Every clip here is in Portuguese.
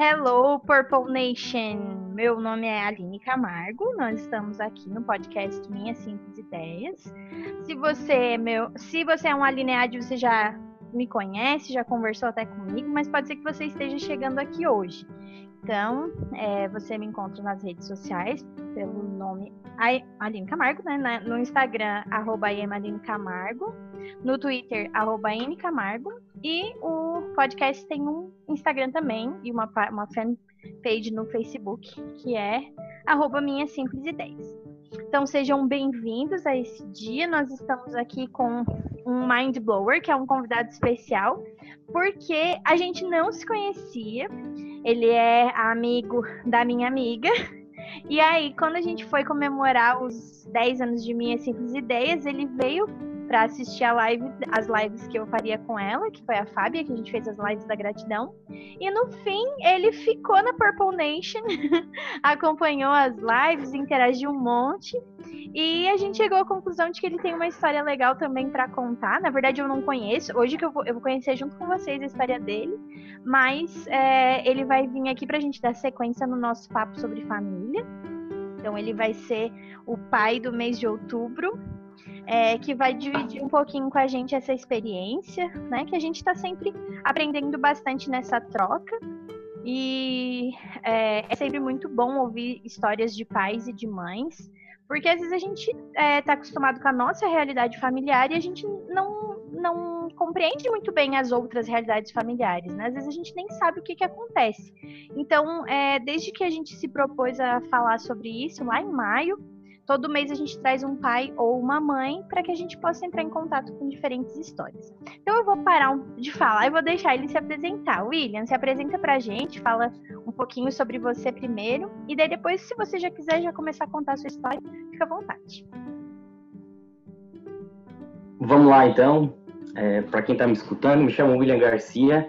Hello, Purple Nation! Meu nome é Aline Camargo, nós estamos aqui no podcast Minhas Simples Ideias. Se você é meu, se você é um alineado, você já me conhece, já conversou até comigo, mas pode ser que você esteja chegando aqui hoje. Então, é, você me encontra nas redes sociais pelo nome Aline Camargo, né? No Instagram, arroba Aline Camargo, no Twitter, arroba Camargo, e o podcast tem um Instagram também e uma, uma fanpage no Facebook, que é arroba Minhas Simples Ideias. Então sejam bem-vindos a esse dia. Nós estamos aqui com um Mind Blower, que é um convidado especial, porque a gente não se conhecia. Ele é amigo da minha amiga. E aí, quando a gente foi comemorar os 10 anos de Minhas Simples Ideias, ele veio para assistir a live, as lives que eu faria com ela, que foi a Fábia, que a gente fez as lives da gratidão. E no fim, ele ficou na Purple Nation, acompanhou as lives, interagiu um monte. E a gente chegou à conclusão de que ele tem uma história legal também para contar. Na verdade, eu não conheço. Hoje que eu vou, eu vou conhecer junto com vocês a história dele. Mas é, ele vai vir aqui para a gente dar sequência no nosso papo sobre família. Então, ele vai ser o pai do mês de outubro é, que vai dividir um pouquinho com a gente essa experiência, né? Que a gente está sempre aprendendo bastante nessa troca. E é, é, sempre muito bom ouvir histórias de pais e de mães, porque às vezes a gente está é, tá acostumado com a nossa realidade familiar e a gente não, não compreende muito bem as outras realidades familiares, né? Às vezes a gente nem sabe o que, que acontece. Então, é, desde que a gente se propôs a falar sobre isso, lá em maio, Todo mês a gente traz um pai ou uma mãe para que a gente possa entrar em contato com diferentes histórias. Então eu vou parar de falar e vou deixar ele se apresentar. William, se apresenta para a gente, fala um pouquinho sobre você primeiro e daí depois, se você já quiser já começar a contar a sua história, fica à vontade. Vamos lá então. É, para quem está me escutando, me chamo William Garcia.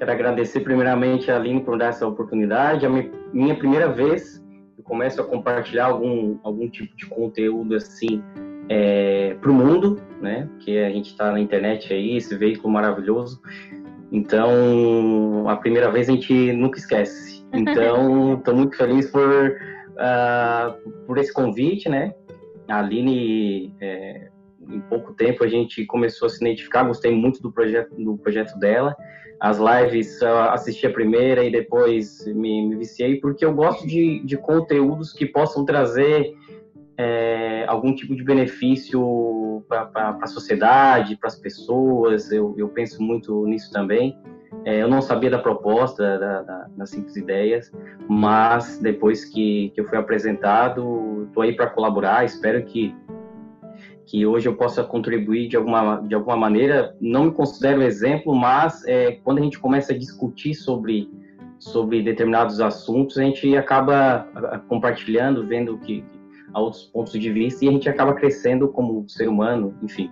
Quero agradecer primeiramente a Aline por dar essa oportunidade. É a minha primeira vez começo a compartilhar algum, algum tipo de conteúdo assim é, para o mundo, né? Que a gente está na internet aí, esse veículo maravilhoso. Então, a primeira vez a gente nunca esquece. Então, estou muito feliz por, uh, por esse convite, né? A Aline, é, em pouco tempo a gente começou a se identificar, gostei muito do projeto, do projeto dela. As lives, assisti a primeira e depois me, me viciei, porque eu gosto de, de conteúdos que possam trazer é, algum tipo de benefício para a sociedade, para as pessoas, eu, eu penso muito nisso também. É, eu não sabia da proposta da, da, das Simples Ideias, mas depois que, que eu fui apresentado, estou aí para colaborar, espero que que hoje eu possa contribuir de alguma, de alguma maneira. Não me considero exemplo, mas é, quando a gente começa a discutir sobre, sobre determinados assuntos, a gente acaba compartilhando, vendo que, há outros pontos de vista e a gente acaba crescendo como ser humano, enfim.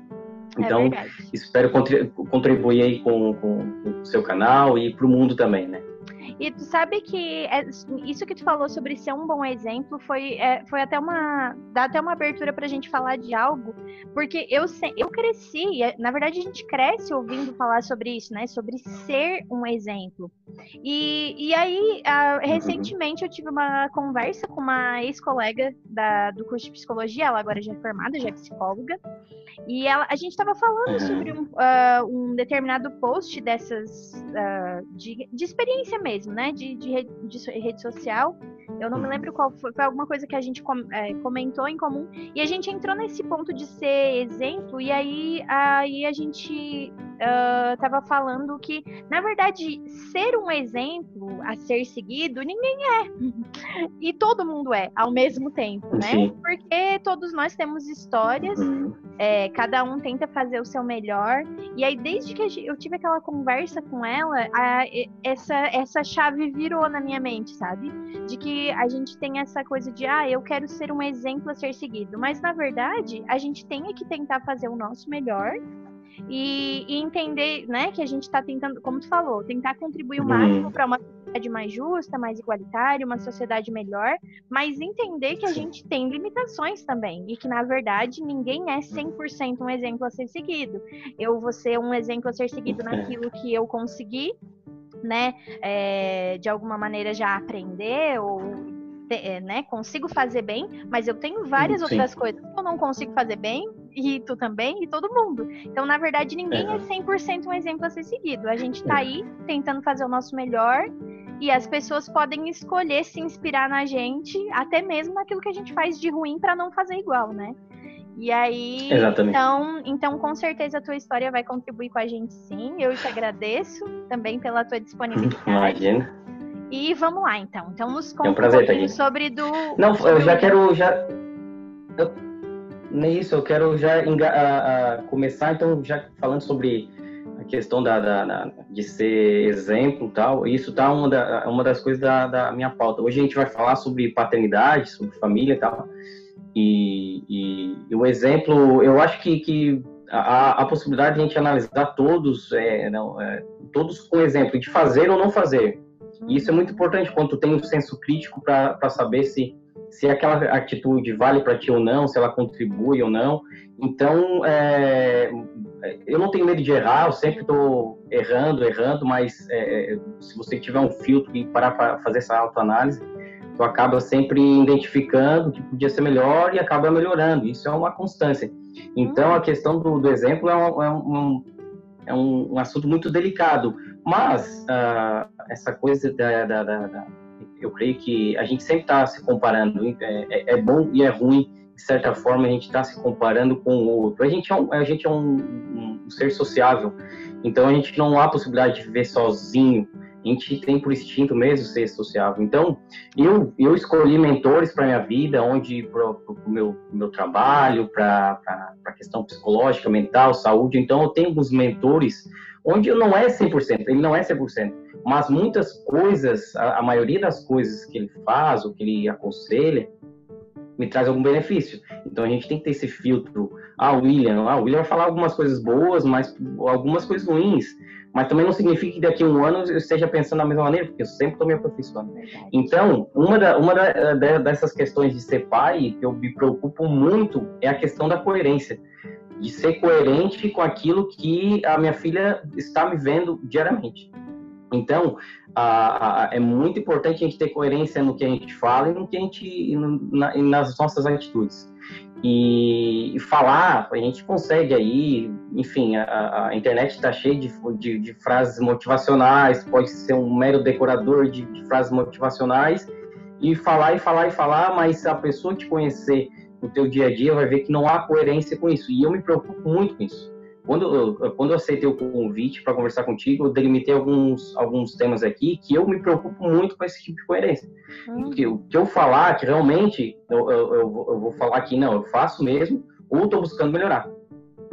É então, é espero contribuir aí com, com, com o seu canal e para o mundo também, né? E tu sabe que é, isso que tu falou sobre ser um bom exemplo foi, é, foi até uma. dá até uma abertura pra gente falar de algo, porque eu, eu cresci, é, na verdade a gente cresce ouvindo falar sobre isso, né? Sobre ser um exemplo. E, e aí, uh, recentemente eu tive uma conversa com uma ex-colega do curso de psicologia, ela agora já é formada, já é psicóloga, e ela, a gente estava falando sobre um, uh, um, determinado post dessas uh, de, de experiência mesmo mesmo, né? De, de, de rede social. Eu não me lembro qual foi, foi alguma coisa que a gente com, é, comentou em comum. E a gente entrou nesse ponto de ser exemplo, e aí, aí a gente estava uh, falando que, na verdade, ser um exemplo a ser seguido, ninguém é. E todo mundo é, ao mesmo tempo, né? Sim. Porque todos nós temos histórias, uhum. é, cada um tenta fazer o seu melhor. E aí, desde que eu tive aquela conversa com ela, a, essa, essa chave virou na minha mente, sabe? De que a gente tem essa coisa de, ah, eu quero ser um exemplo a ser seguido. Mas, na verdade, a gente tem que tentar fazer o nosso melhor e, e entender, né, que a gente está tentando, como tu falou, tentar contribuir o máximo para uma sociedade mais justa, mais igualitária, uma sociedade melhor, mas entender que a gente tem limitações também e que, na verdade, ninguém é 100% um exemplo a ser seguido. Eu vou ser um exemplo a ser seguido naquilo que eu consegui, né, é, de alguma maneira já aprender ou é, né, consigo fazer bem, mas eu tenho várias Sim. outras coisas que eu não consigo fazer bem, e tu também, e todo mundo. Então, na verdade, ninguém é, é 100% um exemplo a ser seguido. A gente tá aí tentando fazer o nosso melhor, e as pessoas podem escolher se inspirar na gente, até mesmo naquilo que a gente faz de ruim para não fazer igual, né? E aí, Exatamente. então, então com certeza a tua história vai contribuir com a gente sim. Eu te agradeço também pela tua disponibilidade. Imagina. E vamos lá então. Então nos conta é um, prazer um pouquinho sobre do. Não, eu já quero já. Eu... Nem isso, eu quero já enga... a, a começar então já falando sobre a questão da, da, da de ser exemplo tal. Isso tá uma, da, uma das coisas da, da minha pauta. Hoje a gente vai falar sobre paternidade, sobre família e tal. E, e, e, o exemplo, eu acho que, que a, a, possibilidade de a gente analisar todos, é, não, é, todos com exemplo de fazer ou não fazer. E isso é muito importante quando tu tem um senso crítico para saber se, se aquela atitude vale para ti ou não, se ela contribui ou não. Então, é, eu não tenho medo de errar, eu sempre estou errando, errando, mas é, se você tiver um filtro e parar para fazer essa autoanálise, tu acaba sempre identificando que podia ser melhor e acaba melhorando. Isso é uma constância. Então, a questão do, do exemplo é um, é um, é um assunto muito delicado. Mas, uh, essa coisa da, da, da, da, Eu creio que a gente sempre está se comparando. É, é, é, bom e é ruim, de certa forma, a gente está se comparando com o outro. A gente é um, a gente é um, um ser sociável. Então, a gente não há possibilidade de viver sozinho a gente tem por instinto mesmo ser sociável. Então, eu, eu escolhi mentores para minha vida, onde para o meu, meu trabalho, para a questão psicológica, mental, saúde. Então, eu tenho alguns mentores onde não é 100%, ele não é 100%, mas muitas coisas, a, a maioria das coisas que ele faz, ou que ele aconselha, me traz algum benefício. Então a gente tem que ter esse filtro. Ah, William, ah, o William vai falar algumas coisas boas, mas algumas coisas ruins. Mas também não significa que daqui a um ano eu esteja pensando da mesma maneira, porque eu sempre estou me aperfeiçoando. Então, uma, da, uma da, dessas questões de ser pai, que eu me preocupo muito, é a questão da coerência. De ser coerente com aquilo que a minha filha está me vendo diariamente. Então, a, a, é muito importante a gente ter coerência no que a gente fala e no que a gente na, nas nossas atitudes e, e, falar, a gente consegue aí, enfim, a, a internet está cheia de, de, de, frases motivacionais, pode ser um mero decorador de, de, frases motivacionais e falar e falar e falar, mas a pessoa te conhecer no teu dia a dia vai ver que não há coerência com isso. E eu me preocupo muito com isso. Quando eu, quando eu aceitei o convite para conversar contigo, eu delimitei alguns, alguns temas aqui que eu me preocupo muito com esse tipo de coerência. Hum. Que, o que eu falar, que realmente eu, eu, eu, vou falar que não, eu faço mesmo, ou estou buscando melhorar.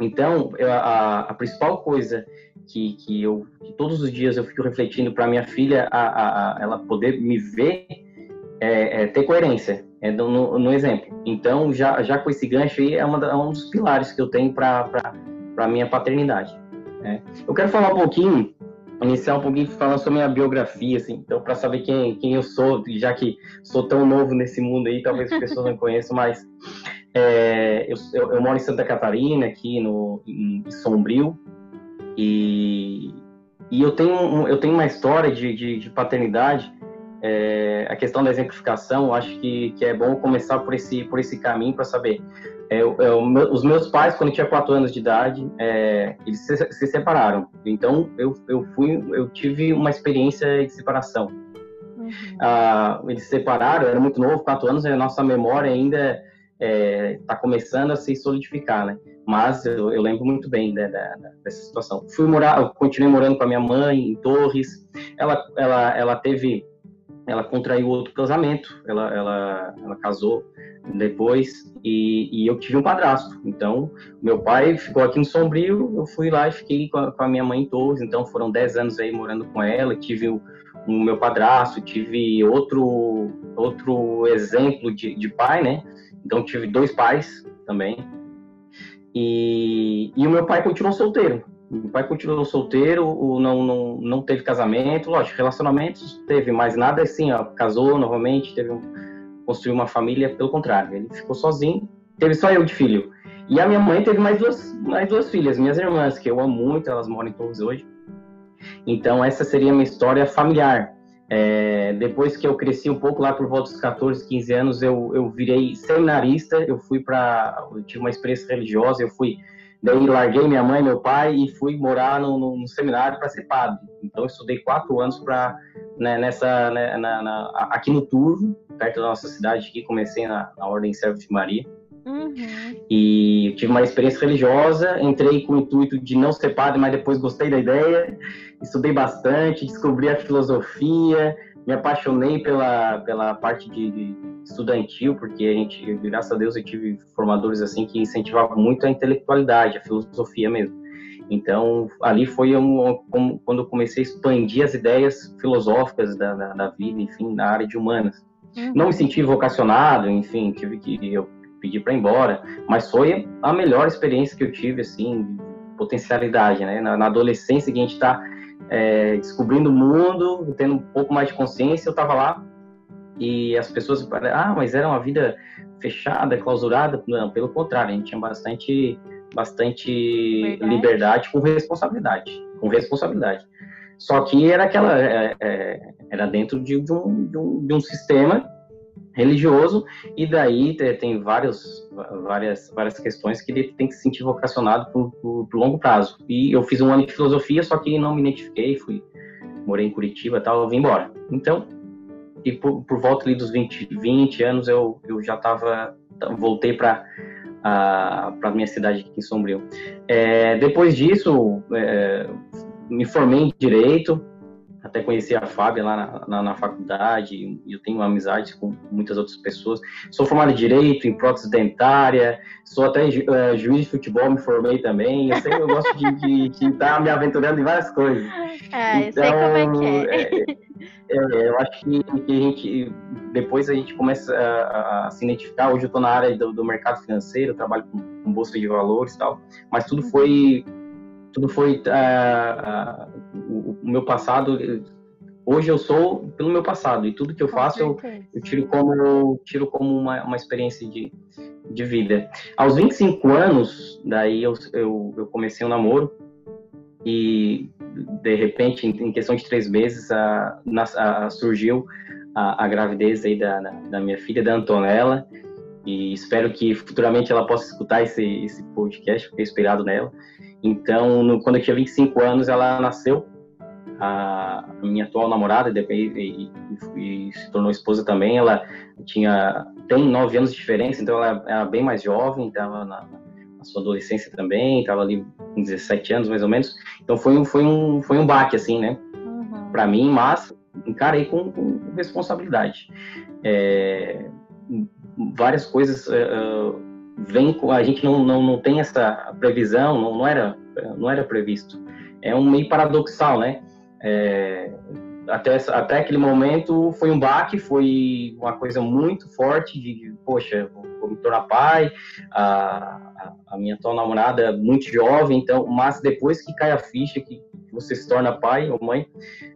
Então, a, a, principal coisa que, que, eu, que todos os dias eu fico refletindo para minha filha, a, a, ela poder me ver, é, é ter coerência é no, no, exemplo. Então, já, já com esse gancho aí, é, uma, é um dos pilares que eu tenho para para minha paternidade. Né? Eu quero falar um pouquinho, iniciar um pouquinho falando sobre minha biografia, assim, então para saber quem, quem eu sou, já que sou tão novo nesse mundo aí, talvez as pessoas não conheçam, mas é, eu, eu, eu, moro em Santa Catarina, aqui no em Sombrio, e, e eu tenho eu tenho uma história de, de, de paternidade. É, a questão da exemplificação, acho que, que é bom começar por esse por esse caminho para saber é, é, os meus pais, quando eu tinha quatro anos de idade, é, eles se, se, separaram. Então, eu, eu fui, eu tive uma experiência de separação. Uhum. Ah, eles se separaram, eu era muito novo, quatro anos, a nossa memória ainda está é, começando a se solidificar, né? Mas eu, eu lembro muito bem né, da, da, dessa situação. Fui morar, eu continuei morando com a minha mãe em Torres. Ela, ela, ela teve, ela contraiu outro casamento. Ela, ela, ela casou depois e, e, eu tive um padrasto. Então, meu pai ficou aqui no Sombrio, eu fui lá e fiquei com a, com a minha mãe em Torres. Então, foram 10 anos aí morando com ela. Tive o, o meu padrasto, tive outro outro exemplo de, de pai, né? Então, tive dois pais também. E, e o meu pai continuou solteiro. Meu pai continuou solteiro, não, não, não teve casamento, lógico, relacionamentos teve, mas nada assim, ó, casou novamente, teve um, construiu uma família, pelo contrário, ele ficou sozinho, teve só eu de filho. E a minha mãe teve mais duas, mais duas filhas, minhas irmãs, que eu amo muito, elas moram em Torres hoje. Então, essa seria a minha história familiar. É, depois que eu cresci um pouco, lá por volta dos 14, 15 anos, eu, eu virei seminarista, eu fui para. Eu tive uma experiência religiosa, eu fui. Daí larguei minha mãe, meu pai e fui morar no, no, no seminário para ser padre. Então, estudei quatro anos para né, nessa né, na, na, aqui no Turvo, perto da nossa cidade aqui, comecei na, na Ordem Servo de Maria. Uhum. E tive uma experiência religiosa, entrei com o intuito de não ser padre, mas depois gostei da ideia, estudei bastante, descobri a filosofia, me apaixonei pela, pela parte de, de estudantil, porque a gente, graças a Deus, eu tive formadores assim que incentivavam muito a intelectualidade, a filosofia mesmo. Então, ali foi um, um, quando eu comecei a expandir as ideias filosóficas da, da, da vida, enfim, na área de humanas. Uhum. Não me senti vocacionado, enfim, tive que eu pedi para ir embora, mas foi a melhor experiência que eu tive, assim, potencialidade, né? Na, na adolescência que a gente está é, descobrindo o mundo, tendo um pouco mais de consciência, eu estava lá e as pessoas, ah, mas era uma vida fechada, clausurada. Não, pelo contrário, a gente tinha bastante, bastante liberdade com responsabilidade, com responsabilidade. Só que era aquela, é, é, era dentro de, de, um, de, um, de um sistema religioso e daí tem vários, várias, várias questões que ele tem que se sentir vocacionado por, longo prazo. E eu fiz um ano de filosofia, só que não me identifiquei, fui morei em Curitiba, tal, eu vim embora. Então, e por, por volta ali dos 20, 20 anos eu, eu já estava voltei para a para minha cidade aqui em Sombrio. É, depois disso, é, me formei em direito, até conheci a Fábia lá na, na, na faculdade, e eu tenho amizade com muitas outras pessoas. Sou formado em Direito, em prótese dentária, sou até uh, juiz de futebol, me formei também. Eu, sei, eu gosto de estar me aventurando em várias coisas. É, então, sei como é que é. é, é eu acho que, que, a gente, depois a gente começa a, a se identificar. Hoje eu estou na área do, do, mercado financeiro, trabalho com, com bolsa de valores e tal, mas tudo uhum. foi tudo foi uh, uh, o, meu passado. Hoje eu sou pelo meu passado e tudo que eu faço eu, eu, tiro como tiro como uma, uma experiência de, de vida. Aos 25 anos, daí eu, eu, eu comecei um namoro e de repente, em, questão de três meses, a, a, surgiu a, a, gravidez aí da, da, da minha filha, da Antonella, e espero que futuramente ela possa escutar esse, esse podcast, fiquei inspirado nela. Então, no, quando eu tinha 25 anos, ela nasceu, a, a minha atual namorada, e, e, e, se tornou esposa também. Ela tinha tem nove anos de diferença, então ela era bem mais jovem, estava na, na, sua adolescência também, estava ali com 17 anos mais ou menos. Então foi um foi um foi um baque assim, né? Uhum. Para mim, mas encarei com, com responsabilidade. É, várias coisas uh, vem a gente não, não, não tem essa previsão, não, não, era, não era previsto. É um meio paradoxal, né? É, até, até aquele momento foi um baque, foi uma coisa muito forte de, poxa, vou me tornar pai, a, a, minha atual namorada é muito jovem, então, mas depois que cai a ficha que você se torna pai ou mãe,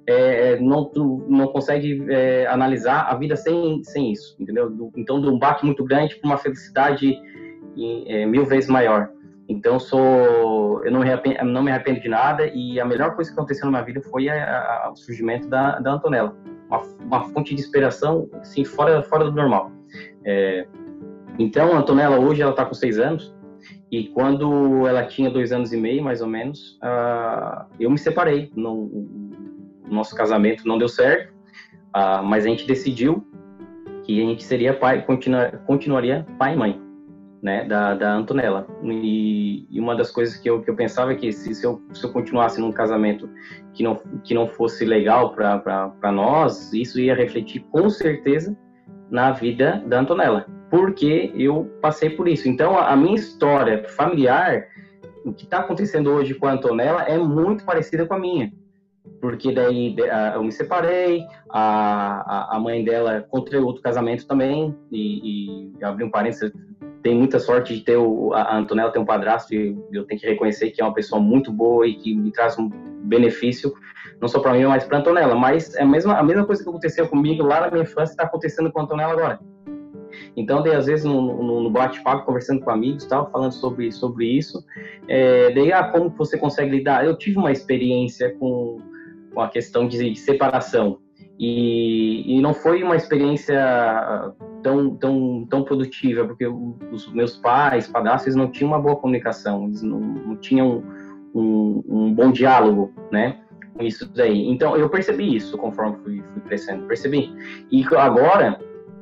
é, não, tu não consegue é, analisar a vida sem, sem isso, entendeu? Então, de um baque muito grande para uma felicidade é, mil vezes maior. Então, sou, eu não me, arrependo, não me arrependo de nada e a melhor coisa que aconteceu na minha vida foi a, a, o surgimento da, da Antonella. Uma, uma, fonte de inspiração, assim, fora, fora do normal. É, então, a Antonella hoje, ela está com seis anos e quando ela tinha dois anos e meio, mais ou menos, uh, eu me separei. No, o nosso casamento não deu certo, uh, mas a gente decidiu que a gente seria pai, continua, continuaria pai e mãe né, da, da Antonella. E, e, uma das coisas que eu, que eu pensava é que se, se, eu, se eu continuasse num casamento que não, que não fosse legal para nós, isso ia refletir com certeza na vida da Antonella, porque eu passei por isso. Então, a, a minha história familiar, o que está acontecendo hoje com a Antonella é muito parecida com a minha. Porque daí eu me separei, a, a mãe dela contraiu outro casamento também, e, e abri um parênteses, tem muita sorte de ter o, a Antonella ter um padrasto e eu tenho que reconhecer que é uma pessoa muito boa e que me traz um benefício não só para mim, mas para Antonella. Mas é a mesma, a mesma coisa que aconteceu comigo lá na minha infância está acontecendo com a Antonella agora. Então, daí, às vezes, no, no, bate-papo, conversando com amigos, tal, falando sobre, sobre isso, é, daí, ah, como você consegue lidar? Eu tive uma experiência com, com a questão de separação. E, e, não foi uma experiência tão, tão, tão produtiva, porque os meus pais, padrastos, não tinham uma boa comunicação, eles não, não tinham um, um, bom diálogo, né? Com isso daí. Então, eu percebi isso conforme fui, fui crescendo, percebi. E agora,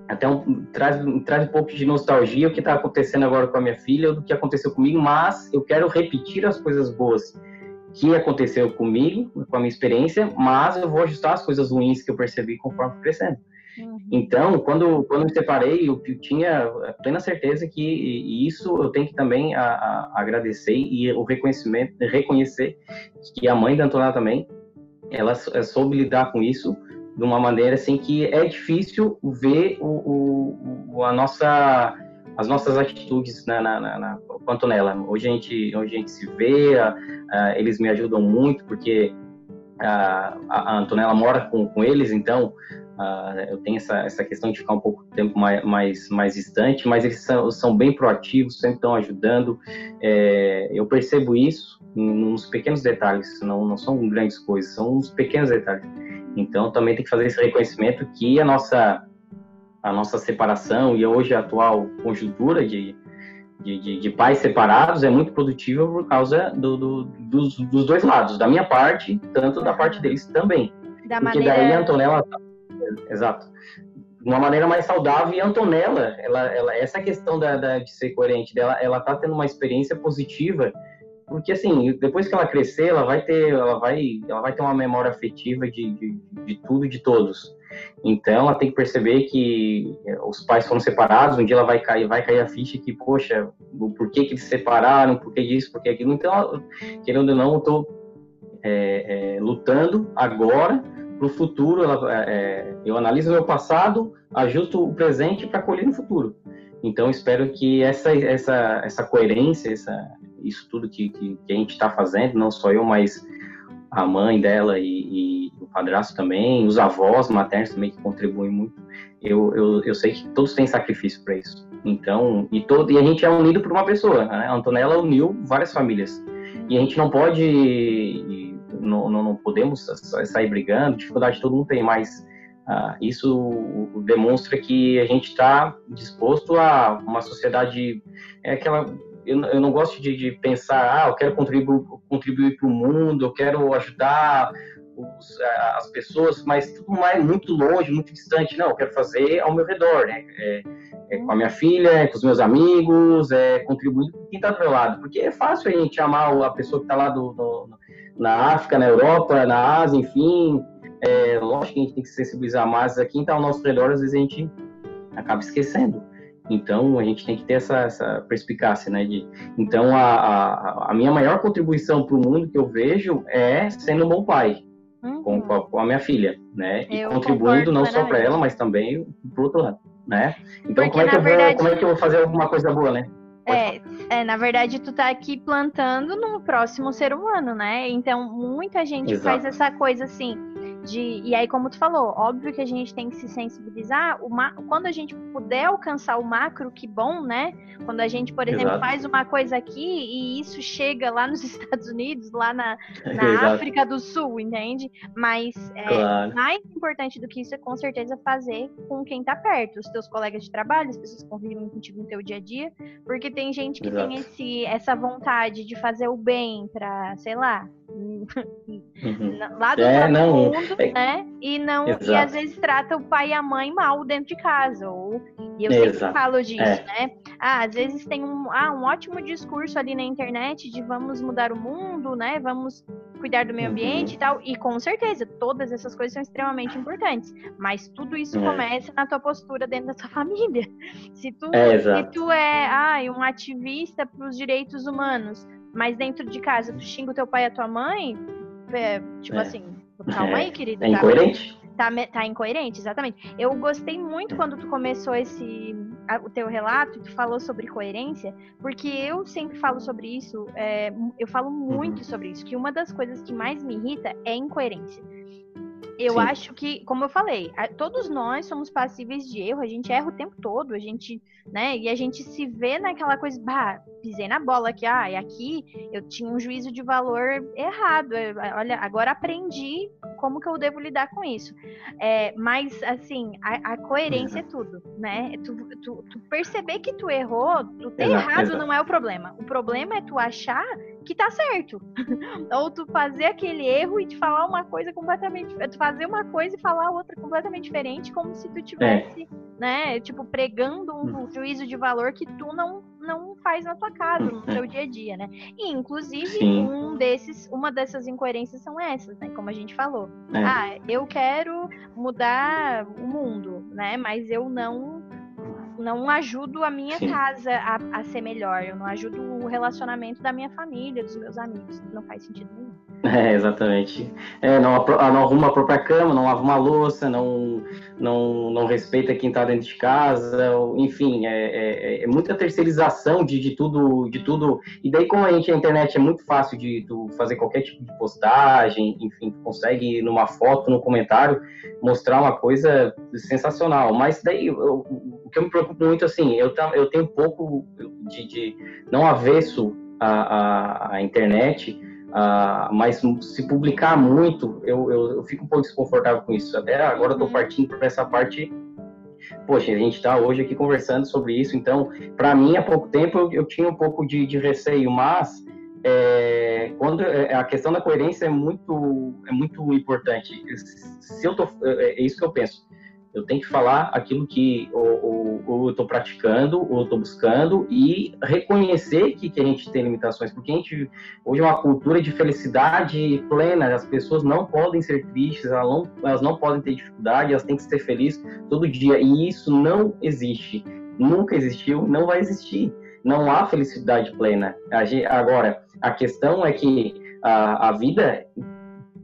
até um, traz, traz um pouco de nostalgia o que está acontecendo agora com a minha filha, do que aconteceu comigo, mas eu quero repetir as coisas boas que aconteceu comigo, com a minha experiência, mas eu vou ajustar as coisas ruins que eu percebi conforme crescendo. Uhum. Então, quando, quando me separei, eu, eu tinha plena certeza que e isso eu tenho que também a, a, agradecer e o reconhecimento, reconhecer que a mãe da Antonella também, ela soube lidar com isso de uma maneira assim que é difícil ver o, o a nossa as nossas atitudes na, na, na, quanto nela. Hoje a gente, hoje a gente se vê, a, a, eles me ajudam muito porque a, a Antonella mora com, com eles, então eu tenho essa, essa questão de ficar um pouco tempo mais, mais, mais distante, mas eles são, são bem proativos, sempre estão ajudando. É, eu percebo isso nos pequenos detalhes, não, não são grandes coisas, são uns pequenos detalhes. Então também tem que fazer esse reconhecimento que a nossa a nossa separação e hoje a atual conjuntura de, de, de, de pais separados é muito produtiva por causa do, do, dos, dos, dois lados, da minha parte, tanto da parte deles também. Da Porque maneira... daí a Antonella, exato, de uma maneira mais saudável e a Antonella, ela, ela, essa questão da, da, de ser coerente dela, ela tá tendo uma experiência positiva porque assim depois que ela crescer ela vai ter ela vai ela vai ter uma memória afetiva de, de, de tudo e de todos então ela tem que perceber que é, os pais foram separados, um dia ela vai cair, vai cair a ficha que, poxa, por que, que eles se separaram, por que isso, por que aquilo. Então, querendo ou não, eu estou é, é, lutando agora para o futuro. Ela, é, é, eu analiso o meu passado, ajusto o presente para colher no futuro. Então, espero que essa, essa, essa coerência, essa, isso tudo que, que, que a gente está fazendo, não só eu, mas a mãe dela e, e, padrasto também, os avós maternos também que contribuem muito. Eu, eu, eu sei que todos têm sacrifício para isso. Então, e, todo, e a gente é unido por uma pessoa. Né? A Antonella uniu várias famílias. E a gente não pode, não, não, não podemos sair brigando, dificuldade todo mundo tem, mas ah, isso demonstra que a gente está disposto a uma sociedade, é aquela eu, eu não gosto de, de, pensar, ah, eu quero contribuir, contribuir para o mundo, eu quero ajudar os, as pessoas, mas tudo mais muito longe, muito distante. Não, eu quero fazer ao meu redor, né? É, é com a minha filha, é com os meus amigos, é contribuir com quem está do meu lado. Porque é fácil a gente amar a pessoa que está lá do, do, na África, na Europa, na Ásia, enfim. É, lógico que a gente tem que se sensibilizar mais a quem está ao nosso redor, às vezes a gente acaba esquecendo. Então, a gente tem que ter essa, essa perspicácia, né? De, então, a, a, a minha maior contribuição para o mundo que eu vejo é sendo um bom pai uhum. com, com, a, com, a, minha filha, né? E eu contribuindo não só para ela, mas também para outro lado, né? Então, como é, que eu verdade... vou, como é que eu vou fazer alguma coisa boa, né? É, é, na verdade, tu tá aqui plantando no próximo ser humano, né? Então, muita gente Exato. faz essa coisa assim de, e aí, como tu falou, óbvio que a gente tem que se sensibilizar. Ma, quando a gente puder alcançar o macro, que bom, né? Quando a gente, por exemplo, Exato. faz uma coisa aqui e isso chega lá nos Estados Unidos, lá na, na África do Sul, entende? Mas é, claro. mais importante do que isso é com certeza fazer com quem tá perto, os teus colegas de trabalho, as pessoas que convivem contigo no teu dia a dia, porque tem gente que Exato. tem esse, essa vontade de fazer o bem para, sei lá. Lá do é, não, mundo, é... né? E não Exato. e às vezes trata o pai e a mãe mal dentro de casa. Ou, e eu Exato. sempre falo disso, é. né? Ah, às vezes tem um, ah, um ótimo discurso ali na internet de vamos mudar o mundo, né? Vamos cuidar do meio ambiente uhum. e tal. E com certeza, todas essas coisas são extremamente importantes. Mas tudo isso é. começa na tua postura dentro da tua família. Se tu é, se tu é ah, um ativista para os direitos humanos, mas dentro de casa tu xinga o teu pai e a tua mãe, é, tipo é. assim, calma aí, querido. É incoerente? Tá, tá incoerente, exatamente. Eu gostei muito quando tu começou esse o teu relato, tu falou sobre coerência, porque eu sempre falo sobre isso, é, eu falo muito uhum. sobre isso, que uma das coisas que mais me irrita é incoerência. Eu Sim. acho que, como eu falei, todos nós somos passíveis de erro, a gente erra o tempo todo, a gente, né? E a gente se vê naquela coisa, bah, pisei na bola aqui, ah, e aqui eu tinha um juízo de valor errado. Olha, agora aprendi como que eu devo lidar com isso. É, mas, assim, a, a coerência é tudo, né? Tu, tu, tu, perceber que tu errou, tu ter exato, errado exato. não é o problema. O problema é tu achar que tá certo. Ou tu fazer aquele erro e te falar uma coisa completamente. Tu fazer uma coisa e falar outra completamente diferente, como se tu tivesse, é. né, tipo, pregando um hum. juízo de valor que tu não, não faz na tua casa, no seu uhum. dia a dia, né? E, inclusive, Sim. um desses, uma dessas incoerências são essas, né? Como a gente falou. É. Ah, eu quero mudar o mundo, né? Mas eu não não ajudo a minha Sim. casa a, a, ser melhor, eu não ajudo o relacionamento da minha família, dos meus amigos. Não faz sentido nenhum. É, exatamente. É, não, não arruma a própria cama, não lava uma louça, não, não, não respeita quem está dentro de casa, enfim, é, é, é, muita terceirização de, de, tudo, de tudo. E daí, como a gente, a internet é muito fácil de fazer qualquer tipo de postagem, enfim, consegue numa foto, no comentário, mostrar uma coisa sensacional. Mas daí, eu, o que eu me preocupo muito, assim, eu, eu tenho um pouco de, de não avesso à, à internet, Uh, mas se publicar muito, eu, eu, eu, fico um pouco desconfortável com isso. Até agora eu estou uhum. partindo para essa parte. Poxa, a gente está hoje aqui conversando sobre isso, então, para mim, há pouco tempo eu, eu tinha um pouco de, de receio, mas é, quando é, a questão da coerência é muito, é muito importante. Se eu tô, é, é isso que eu penso. Eu tenho que falar aquilo que eu estou praticando, ou estou buscando, e reconhecer que, que a gente tem limitações, porque a gente hoje é uma cultura de felicidade plena, as pessoas não podem ser tristes, elas não, elas não podem ter dificuldade, elas têm que ser felizes todo dia, e isso não existe, nunca existiu, não vai existir. Não há felicidade plena. Agora, a questão é que a, a vida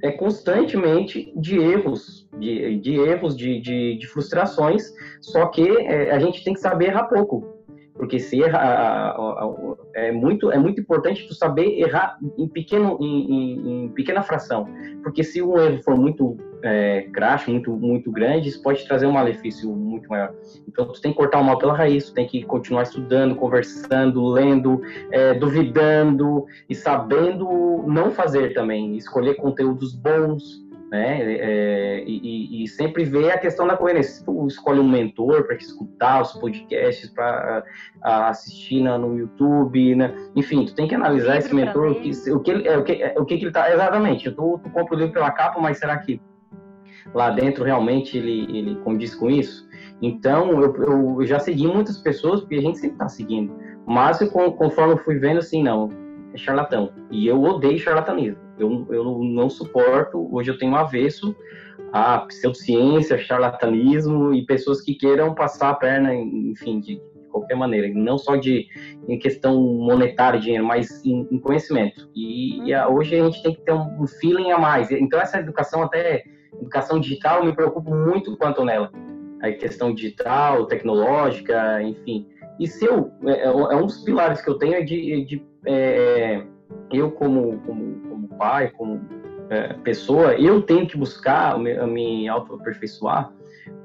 é constantemente de erros, de, de erros, de, de, de, frustrações, só que é, a gente tem que saber errar pouco. Porque se erra, é muito é muito importante tu saber errar em pequeno em, em, em pequena fração, porque se o erro for muito é, crash, muito muito grande, isso pode trazer um malefício muito maior. Então tu tem que cortar o mal pela raiz, tu tem que continuar estudando, conversando, lendo, é, duvidando e sabendo não fazer também, escolher conteúdos bons, né? É, e, e, sempre ver a questão da coerência. Se tu escolhe um mentor para escutar os podcasts, para assistir na, no YouTube, né? enfim, tu tem que analisar esse mentor, o que, o que, ele, é, o que, é, o que ele tá. Exatamente, tu, tu compra o livro pela capa, mas será que lá dentro realmente ele, ele condiz com isso? Então, eu, eu já segui muitas pessoas, porque a gente sempre está seguindo. Mas eu, conforme eu fui vendo, assim, não, é charlatão. E eu odeio charlatanismo. Eu, eu não suporto, hoje eu tenho um avesso a pseudociência, charlatanismo e pessoas que queiram passar a perna, enfim, de, qualquer maneira, não só de em questão monetária, dinheiro, mas em, em conhecimento. E, e a, hoje a gente tem que ter um, um, feeling a mais. Então essa educação até educação digital eu me preocupo muito quanto nela. A questão digital, tecnológica, enfim. E se eu é, é um dos pilares que eu tenho é de, de é, eu como, como, como pai, como é, pessoa, eu tenho que buscar me, me auto-aperfeiçoar,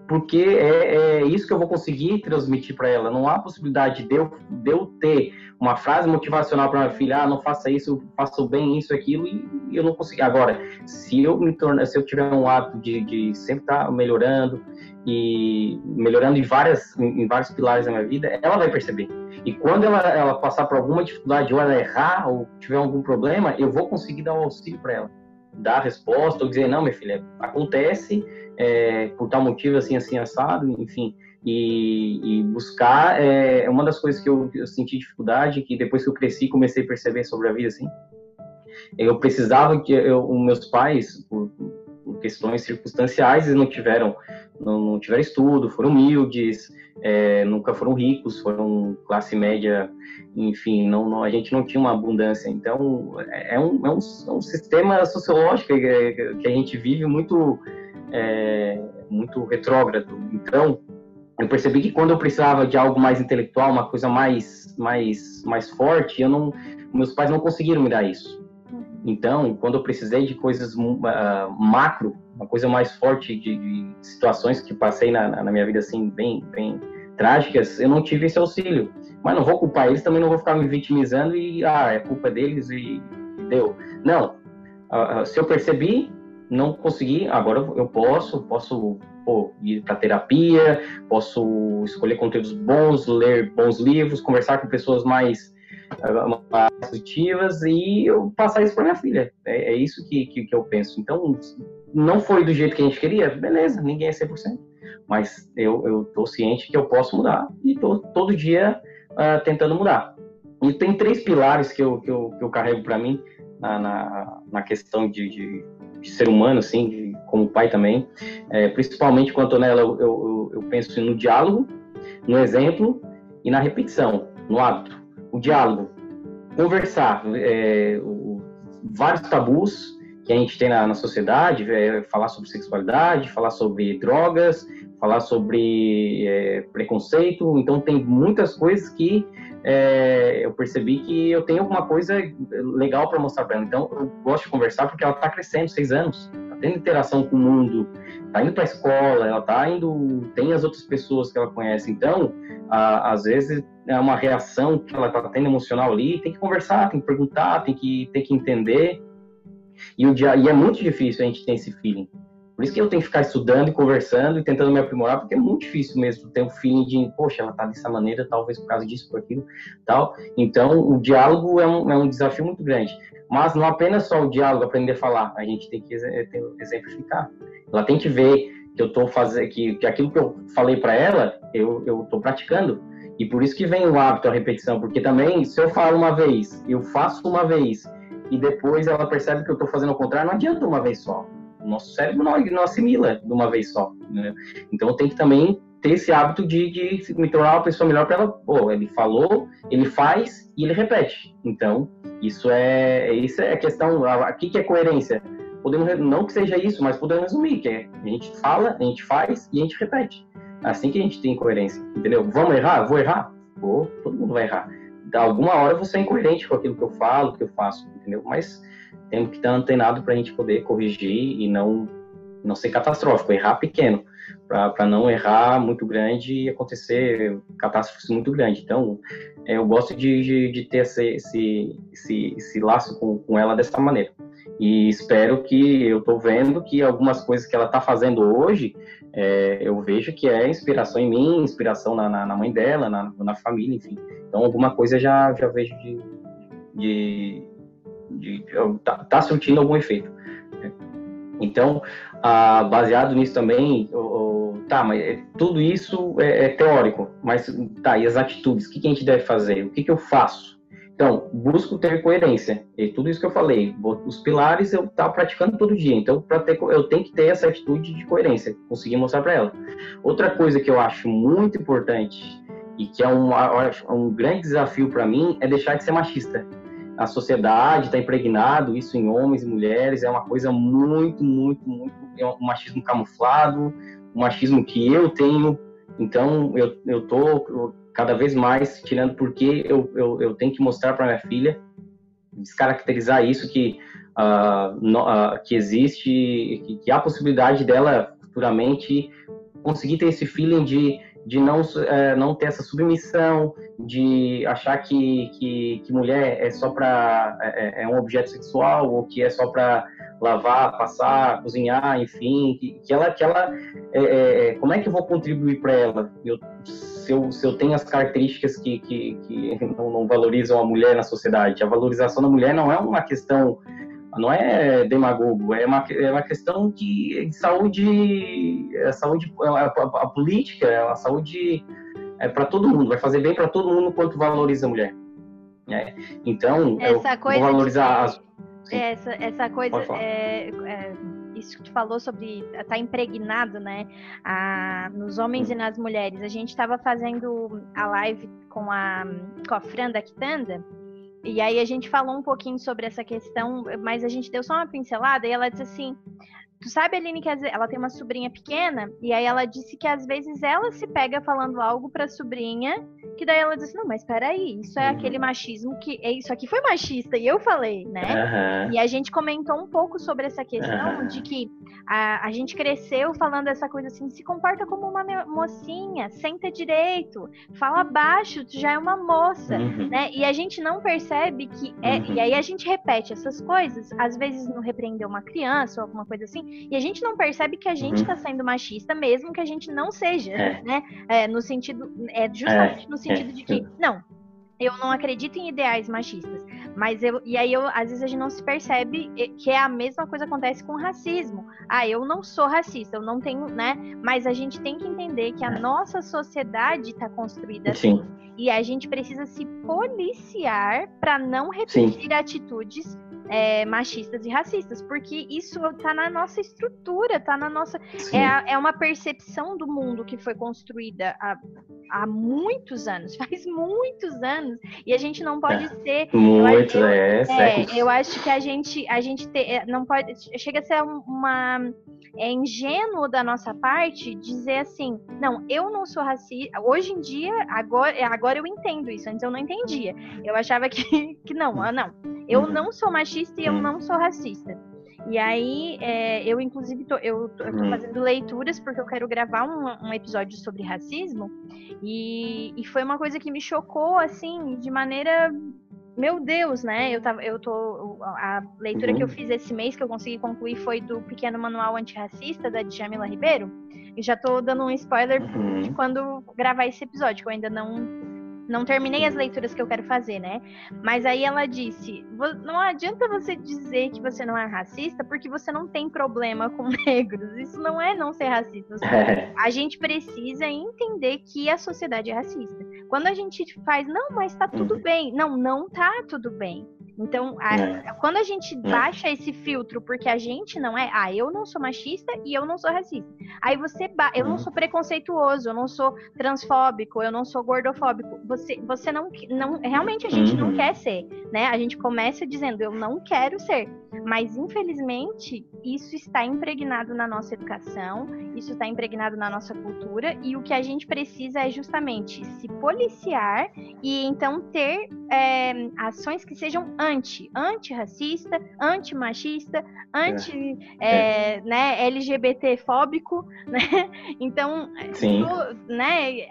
porque é, é, isso que eu vou conseguir transmitir para ela. Não há possibilidade de eu, de eu ter uma frase motivacional para minha filha, ah, não faça isso, faça bem isso, aquilo, e, eu não consigo. Agora, se eu me tornar, se eu tiver um hábito de, de sempre estar tá melhorando e melhorando em várias, em vários pilares da minha vida, ela vai perceber. E quando ela, ela passar por alguma dificuldade, ou ela errar, ou tiver algum problema, eu vou conseguir dar um auxílio para ela. Dar a resposta, ou dizer, não, minha filha, acontece é, por tal motivo, assim, assim, assado, enfim. E, e buscar é, é uma das coisas que eu, eu senti dificuldade, que depois que eu cresci, comecei a perceber sobre a vida, assim. Eu precisava que eu, meus pais, por, questões circunstanciais, eles não tiveram, não, não tiveram estudo, foram humildes, é, nunca foram ricos, foram classe média, enfim, não, não, a gente não tinha uma abundância. Então, é, é um, é um, é um sistema sociológico que, que, a gente vive muito, é, muito retrógrado. Então, eu percebi que quando eu precisava de algo mais intelectual, uma coisa mais, mais, mais forte, eu não, meus pais não conseguiram me dar isso. Então, quando eu precisei de coisas uh, macro, uma coisa mais forte de, de situações que passei na, na, minha vida assim bem bem trágicas, eu não tive esse auxílio. Mas não vou culpar eles, também não vou ficar me vitimizando e ah, é culpa deles e, e deu. Não. Uh, se eu percebi, não consegui, agora eu posso, posso pô, ir para terapia, posso escolher conteúdos bons, ler bons livros, conversar com pessoas mais, positivas e eu passar isso para minha filha. É, é isso que, que, que, eu penso. Então, não foi do jeito que a gente queria, beleza, ninguém é 100%. Mas eu, eu tô ciente que eu posso mudar e tô todo dia uh, tentando mudar. E tem três pilares que eu, que eu, que eu carrego para mim na, na, na, questão de, de, de, ser humano, assim, de, como pai também. É, principalmente com a Antonella, eu, eu, eu, penso no diálogo, no exemplo e na repetição, no hábito. O diálogo, conversar, é, o, vários tabus que a gente tem na, na sociedade, é, falar sobre sexualidade, falar sobre drogas, falar sobre é, preconceito. Então, tem muitas coisas que é, eu percebi que eu tenho alguma coisa legal para mostrar para ela. Então, eu gosto de conversar porque ela está crescendo, seis anos, está tendo interação com o mundo, está indo para a escola, ela está indo, tem as outras pessoas que ela conhece. Então, a, às vezes é uma reação que ela está tendo emocional ali, tem que conversar, tem que perguntar, tem que tem que entender. E, o dia, e é muito difícil a gente ter esse feeling. Por isso que eu tenho que ficar estudando e conversando e tentando me aprimorar, porque é muito difícil mesmo ter um feeling de, poxa, ela tá dessa maneira, talvez por causa disso, por aquilo, tal. Então, o diálogo é um, é um desafio muito grande. Mas não apenas só o diálogo, aprender a falar, a gente tem que exemplificar. Ela tem que ver que eu tô fazendo, que, que aquilo que eu falei para ela, eu, tô praticando. E por isso que vem o hábito, a repetição, porque também, se eu falo uma vez, eu faço uma vez, e depois ela percebe que eu estou fazendo o contrário, não adianta uma vez só o nosso cérebro não, não assimila de uma vez só. Né? Então tem que também ter esse hábito de, de me tornar uma pessoa melhor para ela. Pô, ele falou, ele faz e ele repete. Então, isso é isso é a questão. Aqui que é coerência. Podemos, não que seja isso, mas podemos resumir, que é a gente fala, a gente faz e a gente repete. Assim que a gente tem coerência, entendeu? Vamos errar? Vou errar? Vou, todo mundo vai errar. Da alguma hora você é incoerente com aquilo que eu falo, que eu faço, entendeu? Mas temos que estar antenado para a gente poder corrigir e não, não ser catastrófico, errar pequeno, para não errar muito grande e acontecer catástrofes muito grandes. Então, é, eu gosto de, de, de ter esse, esse, esse, esse, laço com, com ela dessa maneira. E espero que eu estou vendo que algumas coisas que ela está fazendo hoje, é, eu vejo que é inspiração em mim, inspiração na, na, na mãe dela, na, na, família, enfim. Então, alguma coisa já, já vejo de, de, de, tá, tá surtindo algum efeito. Então, ah, baseado nisso também, tá, mas é, tudo isso é, é, teórico, mas tá, e as atitudes, o que, que a gente deve fazer? O que, que eu faço? Então, busco ter coerência. E tudo isso que eu falei, os pilares eu estava praticando todo dia. Então, para ter, eu tenho que ter essa atitude de coerência, conseguir mostrar para ela. Outra coisa que eu acho muito importante e que é um, um grande desafio para mim é deixar de ser machista a sociedade está impregnado isso em homens e mulheres, é uma coisa muito, muito, muito, é um machismo camuflado, um machismo que eu tenho, então eu, eu tô cada vez mais tirando porque eu, eu, eu tenho que mostrar para minha filha, descaracterizar isso que, uh, no, uh, que existe, que, que há possibilidade dela futuramente conseguir ter esse feeling de de não, é, não ter essa submissão, de achar que, que, que mulher é só para é, é, é, um objeto sexual ou que é só para lavar, passar, cozinhar, enfim, que, que ela que ela é, é, é como é que eu vou contribuir para ela? Eu, se eu, se eu tenho as características que, que, que não, não valorizam a mulher na sociedade, a valorização da mulher não é uma questão não é demagogo, é uma, é uma questão de, de saúde, é saúde a, a, a, política, é uma saúde é para todo mundo, vai fazer bem para todo mundo quanto valoriza a mulher. Né? Então, essa eu vou valorizar as... Essa, essa coisa, é, é, isso que tu falou sobre estar tá impregnado, né, a, nos homens e nas mulheres. A gente estava fazendo a live com a, com a Fran da Quitanda, e aí a gente falou um pouquinho sobre essa questão, mas a gente deu só uma pincelada e ela disse assim: Tu sabe, Aline, que ela tem uma sobrinha pequena, e aí ela disse que às vezes ela se pega falando algo pra sobrinha, que daí ela diz, não, mas peraí, isso é uhum. aquele machismo que. É, isso aqui foi machista, e eu falei, né? Uhum. E a gente comentou um pouco sobre essa questão uhum. de que a, a gente cresceu falando essa coisa assim, se comporta como uma mocinha, senta direito, fala baixo, tu já é uma moça, uhum. né? E a gente não percebe que. É, e aí a gente repete essas coisas, às vezes não repreender uma criança ou alguma coisa assim e a gente não percebe que a gente está uhum. sendo machista, mesmo que a gente não seja, é. né? É, no sentido, é justamente é. no sentido de que, não, eu não acredito em ideais machistas, mas eu e aí eu, às vezes a gente não se percebe que é a mesma coisa acontece com o racismo. Ah, eu não sou racista, eu não tenho, né? Mas a gente tem que entender que a é. nossa sociedade está construída assim. E a gente precisa se policiar para não repetir Sim. atitudes é, machistas e racistas, porque isso está na nossa estrutura, está na nossa. É, é, uma percepção do mundo que foi construída há, há muitos anos, faz muitos anos, e a gente não pode é. ser. Muito, é, é, eu acho que a gente, a gente te, é, não pode. Chega a ser uma. É ingênuo da nossa parte dizer assim, não, eu não sou racista. Hoje em dia, agora, agora eu entendo isso, antes eu não entendia. Eu achava que, que não, ah, não eu uhum. não sou machista e eu uhum. não sou racista. E aí, é, eu inclusive tô, eu, tô, eu tô uhum. fazendo leituras porque eu quero gravar um, um episódio sobre racismo. E, e, foi uma coisa que me chocou, assim, de maneira. Meu Deus, né? Eu, tava, eu tô. A leitura uhum. que eu fiz esse mês, que eu consegui concluir, foi do Pequeno Manual Antirracista, da Djamila Ribeiro. E já tô dando um spoiler uhum. de quando gravar esse episódio, que eu ainda não não terminei as leituras que eu quero fazer, né? Mas aí ela disse: não adianta você dizer que você não é racista porque você não tem problema com negros. Isso não é não ser racista. É. A gente precisa entender que a sociedade é racista. Quando a gente faz, não, mas tá tudo uhum. bem. Não, não tá tudo bem. Então, a, é. quando a gente é. baixa esse filtro, porque a gente não é, ah, eu não sou machista e eu não sou racista. Aí você, eu não uhum. sou preconceituoso, eu não sou transfóbico, eu não sou gordofóbico. Você, você não, não, realmente a gente não uhum. quer ser, né? A gente começa dizendo, eu não quero ser. Mas, infelizmente, isso está impregnado na nossa educação, isso está impregnado na nossa cultura, e o que a gente precisa é justamente se policiar e então ter é, ações que sejam anti, antirracista, antimachista, anti, é. É, né, LGBT fóbico, né? Então, Sim. né,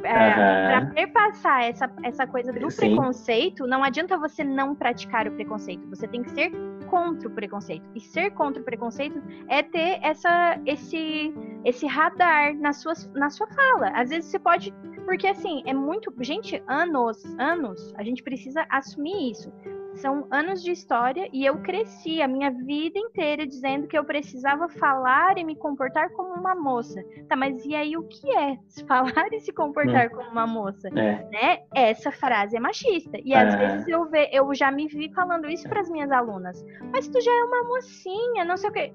para perpassar essa, essa coisa do Sim. preconceito, não adianta você não praticar o preconceito, você tem que ser contra o preconceito. E ser contra o preconceito é ter essa, esse, esse radar na sua, na sua fala. Às vezes você pode porque assim, é muito. Gente, anos, anos, a gente precisa assumir isso. São anos de história e eu cresci a minha vida inteira dizendo que eu precisava falar e me comportar como uma moça. Tá, mas e aí o que é falar e se comportar hum. como uma moça? É. Né? Essa frase é machista. E às é. vezes eu, ve, eu já me vi falando isso para as minhas alunas. Mas tu já é uma mocinha, não sei o quê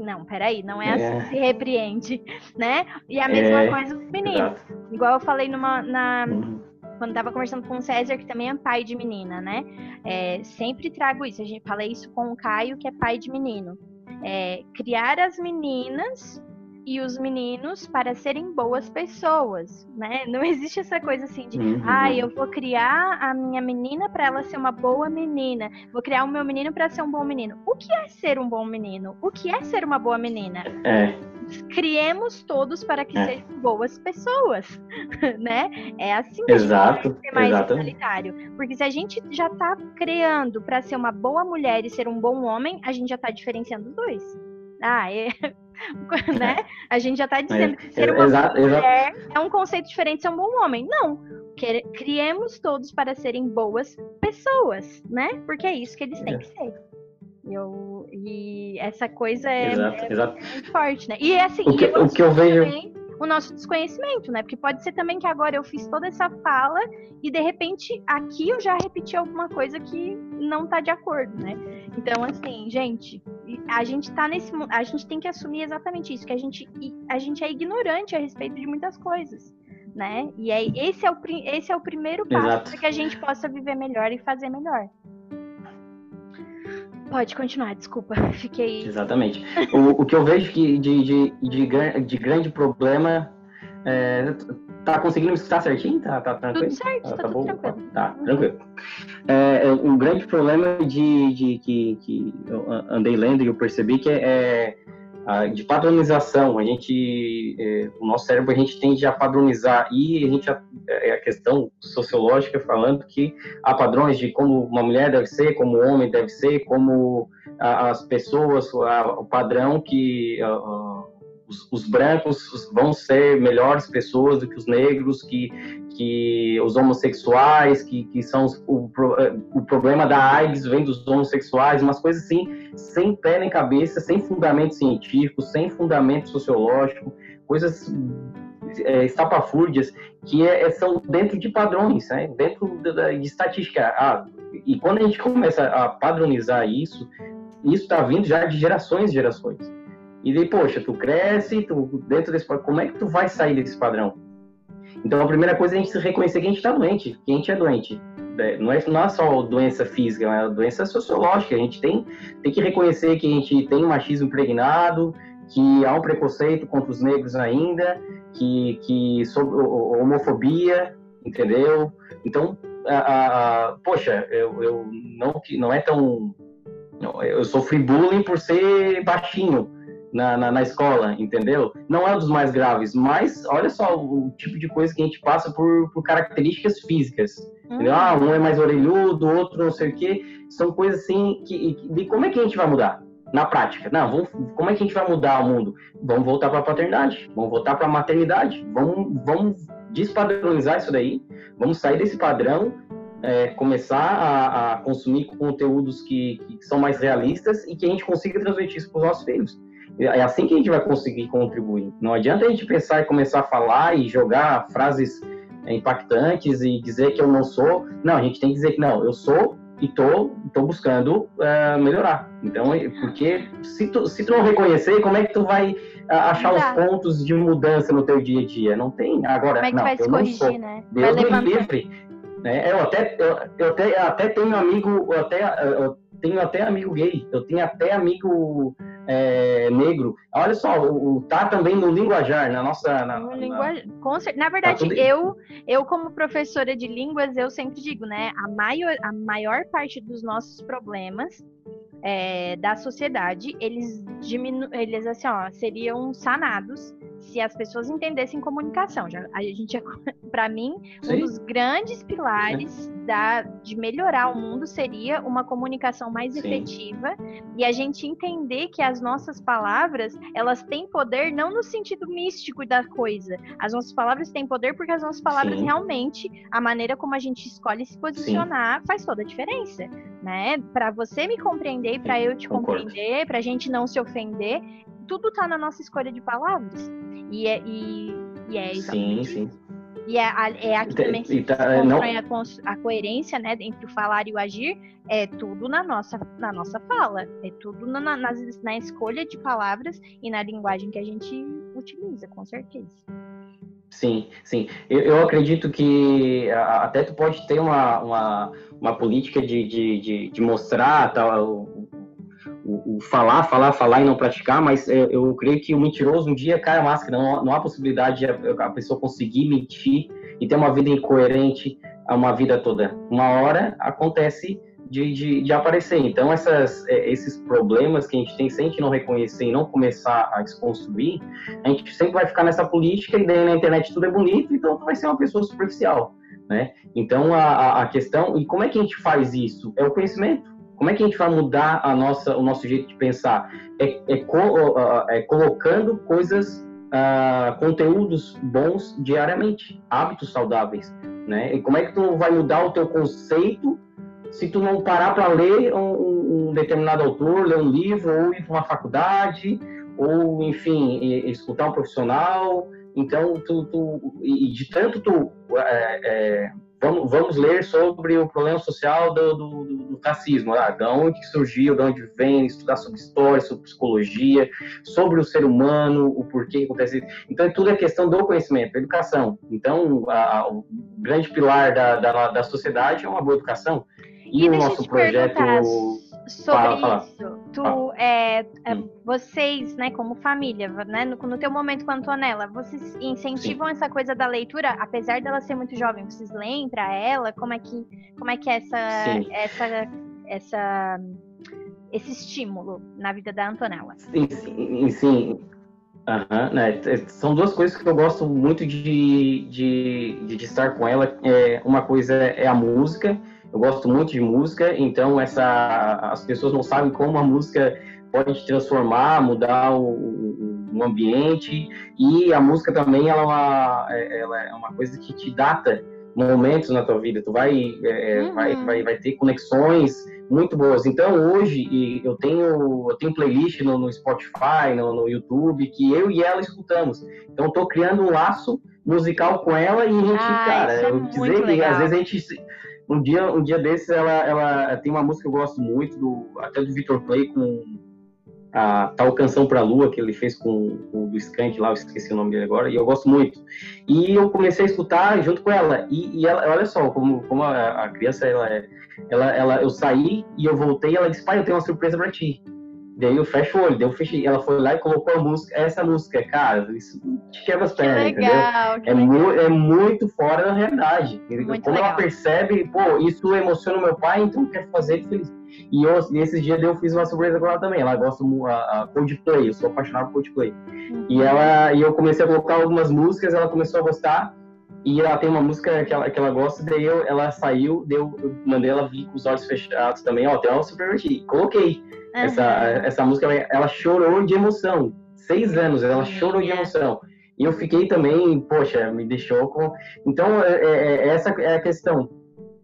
não, peraí, não é, assim é. que se repreende, né? E a mesma é. coisa os meninos. Igual eu falei numa, na, uhum. Quando estava conversando com o César, que também é pai de menina, né? É, sempre trago isso. A gente fala isso com o Caio, que é pai de menino. É, criar as meninas e os meninos para serem boas pessoas, né? Não existe essa coisa assim de, uhum. ah, eu vou criar a minha menina para ela ser uma boa menina, vou criar o meu menino para ser um bom menino. O que é ser um bom menino? O que é ser uma boa menina? É. Criemos todos para que é. sejam boas pessoas, né? É assim que Exato. ser mais igualitário. Porque se a gente já está criando para ser uma boa mulher e ser um bom homem, a gente já está diferenciando os dois. Ah, é, né? A gente já está dizendo que ser uma exato, mulher exato. é um conceito diferente de ser um bom homem. Não. Criemos todos para serem boas pessoas, né? Porque é isso que eles têm é. que ser. Eu, e essa coisa é, exato, é muito forte, né? E assim, o que, o que eu vejo o nosso desconhecimento, né? Porque pode ser também que agora eu fiz toda essa fala e de repente aqui eu já repeti alguma coisa que não tá de acordo, né? Então, assim, gente, a gente tá nesse. A gente tem que assumir exatamente isso, que a gente, a gente é ignorante a respeito de muitas coisas. Né? E aí, esse é o, esse é o primeiro passo para que a gente possa viver melhor e fazer melhor. Pode continuar, desculpa, fiquei. Exatamente. o, o que eu vejo que de, de, de, de grande problema. É, tá conseguindo me escutar certinho? Tá, tá tranquilo? Tudo certo, tá, tá, tudo tranquilo. Tá, tranquilo. É, um grande problema de, de que, que eu andei lendo e eu percebi que é, é de padronização. A gente, é, o nosso cérebro, a gente tende a padronizar e a gente é a questão sociológica falando que há padrões de como uma mulher deve ser, como um homem deve ser, como as pessoas, o padrão que os, os, brancos vão ser melhores pessoas do que os negros, que, que os homossexuais, que, que são os, o, o problema da AIDS vem dos homossexuais, umas coisas assim, sem pé nem cabeça, sem fundamento científico, sem fundamento sociológico, coisas é, estapafúrdias que é, é são dentro de padrões, né? dentro de, de estatística. Ah, e quando a gente começa a padronizar isso, isso está vindo já de gerações e gerações. E daí, poxa, tu cresce, tu dentro desse como é que tu vai sair desse padrão? Então, a primeira coisa é a gente reconhecer que a gente está doente, que a gente é doente. É, não é, não é só doença física, é doença sociológica. A gente tem, tem que reconhecer que a gente tem um machismo impregnado, que há um preconceito contra os negros ainda, que, que sobre homofobia, entendeu? Então, a, a, poxa, eu, eu não, não é tão. Eu sofri bullying por ser baixinho na, na, na, escola, entendeu? Não é um dos mais graves, mas olha só o, tipo de coisa que a gente passa por, por características físicas. Uhum. Ah, um é mais orelhudo, outro não sei o quê. São coisas assim que, que. De como é que a gente vai mudar? Na prática. Não, vamos, como é que a gente vai mudar o mundo? Vamos voltar para a paternidade, vamos voltar para a maternidade, vamos, vamos despadronizar isso daí, vamos sair desse padrão é, começar a, a, consumir conteúdos que, que, são mais realistas e que a gente consiga transmitir isso para os nossos filhos. É assim que a gente vai conseguir contribuir. Não adianta a gente pensar e começar a falar e jogar frases impactantes e dizer que eu não sou. Não, a gente tem que dizer que não, eu sou e tô, tô buscando uh, melhorar. Então, porque se tu, se tu não reconhecer, como é que tu vai uh, achar os pontos de mudança no teu dia a dia? Não tem. Agora, como é que não, vai eu corrigir, não sou. né? Deus me livre. Né? Eu até, eu, eu até, até tenho amigo, eu até, eu tenho até amigo gay, eu tenho até amigo é, negro. Olha só, o, tá também no linguajar, na nossa. Na, na, na verdade, tá eu, eu, como professora de línguas, eu sempre digo, né? A maior, a maior parte dos nossos problemas é, da sociedade, eles diminu eles assim, ó, seriam sanados se as pessoas entendessem comunicação. Já, a gente, para mim, Sim. um dos grandes pilares da, de melhorar o mundo seria uma comunicação mais Sim. efetiva e a gente entender que as nossas palavras elas têm poder não no sentido místico da coisa. As nossas palavras têm poder porque as nossas palavras Sim. realmente a maneira como a gente escolhe se posicionar faz toda a diferença, né? Para você me compreender, para eu te Concordo. compreender, para a gente não se ofender, tudo está na nossa escolha de palavras. E é, e, e é exatamente sim, sim. E é, é aqui também que tá, se não... a, a, coerência né, entre o falar e o agir, é tudo na nossa, na nossa fala, é tudo na, na, na escolha de palavras e na linguagem que a gente utiliza, com certeza. Sim, sim. Eu, eu acredito que até tu pode ter uma, uma, uma política de, de, de, de mostrar tal, o, o, falar, falar, falar e não praticar, mas eu, eu, creio que o mentiroso um dia cai a máscara, não, não há possibilidade de a, a, pessoa conseguir mentir e ter uma vida incoerente uma vida toda. Uma hora acontece de, de, de aparecer. Então, essas, é, esses problemas que a gente tem, se a gente não reconhecer e não começar a desconstruir, a gente sempre vai ficar nessa política e daí na internet tudo é bonito, então tu vai ser uma pessoa superficial. Né? Então, a, a questão, e como é que a gente faz isso? É o conhecimento como é que a gente vai mudar a nossa, o nosso jeito de pensar? É, é, co, é colocando coisas, uh, conteúdos bons diariamente, hábitos saudáveis, né? E como é que tu vai mudar o teu conceito se tu não parar para ler um, um, determinado autor, ler um livro, ou ir para uma faculdade, ou, enfim, escutar um profissional? Então, tu, tu e de tanto tu é, é, vamos, vamos ler sobre o problema social do, do, do, racismo, ah, de onde surgiu, de onde vem, estudar sobre história, sobre psicologia, sobre o ser humano, o porquê que acontece isso. Então, tudo é questão do conhecimento, da educação. Então, a, o grande pilar da, da, da, sociedade é uma boa educação. E, e o nosso projeto... sobre fala, fala. isso. Tu, é, é, hum. vocês, né, como família, né, no, no teu momento com a Antonella, vocês incentivam Sim. essa coisa da leitura, apesar dela ser muito jovem, vocês leem para ela? Como é que, como é que é essa, essa, essa, esse estímulo na vida da Antonella? Sim, sim, sim. Uhum, né? São duas coisas que eu gosto muito de, de, de estar com ela. É, uma coisa é a música eu gosto muito de música, então essa, as pessoas não sabem como a música pode te transformar, mudar o, o ambiente. E a música também ela é, uma, é, ela é uma coisa que te data momentos na tua vida. Tu vai, é, uhum. vai, vai, vai ter conexões muito boas. Então hoje eu tenho eu tenho playlist no, no Spotify, no, no, YouTube que eu e ela escutamos. Então estou criando um laço musical com ela e a gente, ah, cara, é eu dizer que às vezes a gente um dia, um dia desses, ela, ela tem uma música que eu gosto muito, do, até do Victor Play, com a tal Canção pra Lua, que ele fez com, o do Skank lá, eu esqueci o nome dele agora, e eu gosto muito. E eu comecei a escutar junto com ela, e, e ela, olha só, como, como a, a criança, ela é, ela, ela, eu saí e eu voltei, e ela disse, pai, eu tenho uma surpresa pra ti. Daí eu fecho o olho, daí eu fechei. Ela foi lá e colocou a música, essa música, cara, isso te quebra as pernas, entendeu? É, mu é, muito fora da realidade. Muito Como legal. ela percebe, pô, isso emociona o meu pai, então eu quero fazer ele feliz. E, eu, e esses dias eu fiz uma surpresa com ela também. Ela gosta muito a, Coldplay, eu sou apaixonado por Coldplay. Uhum. E ela e eu comecei a colocar algumas músicas, ela começou a gostar. E ela tem uma música que ela, que ela gosta, daí eu, ela saiu, deu, eu mandei ela vir com os olhos fechados também, ó, tem uma super aqui. Coloquei. Uhum. Essa, essa música, ela chorou de emoção. Seis anos, ela chorou de emoção. E eu fiquei também, poxa, me deixou com. Então, é, é, é, essa é a questão.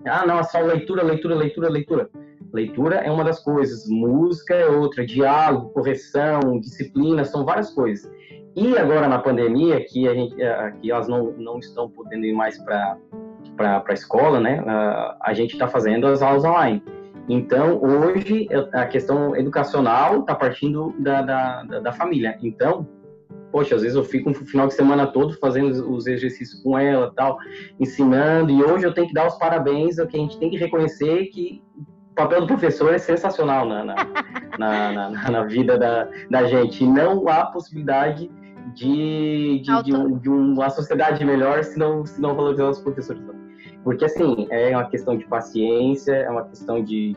Ah, não, é só leitura, leitura, leitura, leitura. Leitura é uma das coisas, música é outra, diálogo, correção, disciplina, são várias coisas. E agora na pandemia, que a gente, é, que elas não, não estão podendo ir mais para a escola, né? A gente está fazendo as aulas online. Então, hoje, a questão educacional está partindo da, da, da, família. Então, poxa, às vezes eu fico um final de semana todo fazendo os exercícios com ela tal, ensinando, e hoje eu tenho que dar os parabéns, que a gente tem que reconhecer que o papel do professor é sensacional na, na, na, na, na vida da, da gente. Não há possibilidade de, de, de, um, de, uma sociedade melhor se não, se não valorizar os professores. Porque, assim, é uma questão de paciência, é uma questão de,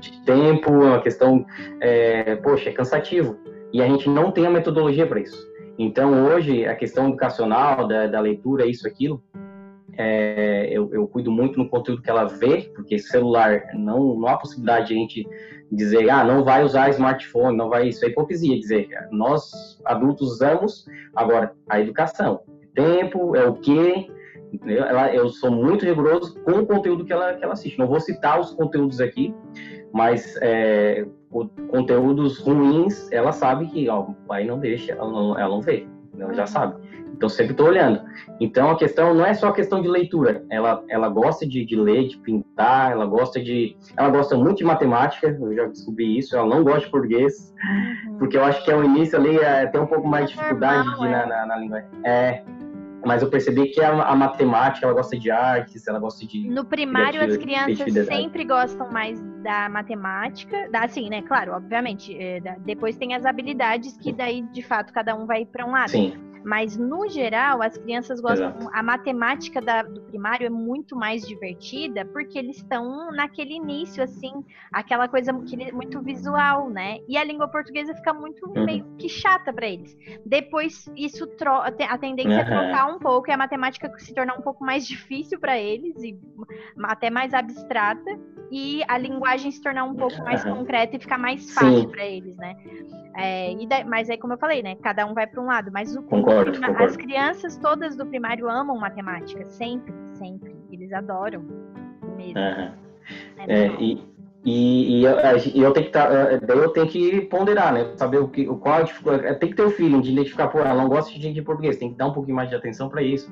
de tempo, é uma questão, é, poxa, é cansativo. E a gente não tem a metodologia para isso. Então, hoje, a questão educacional, da, da leitura, isso, aquilo, é, eu, eu, cuido muito no conteúdo que ela vê, porque celular, não, não há possibilidade de a gente dizer, ah, não vai usar smartphone, não vai, isso é hipocrisia, dizer, nós adultos usamos, agora, a educação, tempo, é o que, ela, eu sou muito rigoroso com o conteúdo que ela, que ela assiste. Não vou citar os conteúdos aqui, mas é, conteúdos ruins, ela sabe que ó, o pai não deixa, ela não, ela não vê, ela já sabe. Então sempre estou olhando. Então a questão não é só a questão de leitura. Ela, ela gosta de, de ler, de pintar, ela gosta de, ela gosta muito de matemática. Eu já descobri isso. Ela não gosta de português, uhum. porque eu acho que ao início ali é, tem um pouco mais de é dificuldade de, é. na, na, na língua. É, mas eu percebi que a, a, matemática, ela gosta de artes, ela gosta de. No primário, as crianças sempre gostam mais da matemática, da, assim, né? Claro, obviamente. É, da, depois tem as habilidades que daí, de fato, cada um vai para um lado. Sim. Mas, no geral, as crianças gostam. Exato. A matemática da, do primário é muito mais divertida porque eles estão naquele início, assim, aquela coisa muito visual, né? E a língua portuguesa fica muito uhum. meio que chata para eles. Depois, isso a tendência uhum. é trocar um pouco e a matemática se tornar um pouco mais difícil para eles e até mais abstrata e a linguagem se tornar um pouco mais uhum. concreta e ficar mais fácil para eles, né? É, e daí, mas aí, como eu falei, né? Cada um vai para um lado. Mas o, concordo, concordo. as crianças todas do primário amam matemática, sempre, sempre. Eles adoram mesmo. Uhum. É, é, e, e, e, eu, e eu tenho que tá, eh, daí eu tenho que ponderar, né? Saber o que, o qual é, tem que ter o feeling de identificar, pô, ela não gosta de gente de português, tem que dar um pouquinho mais de atenção para isso.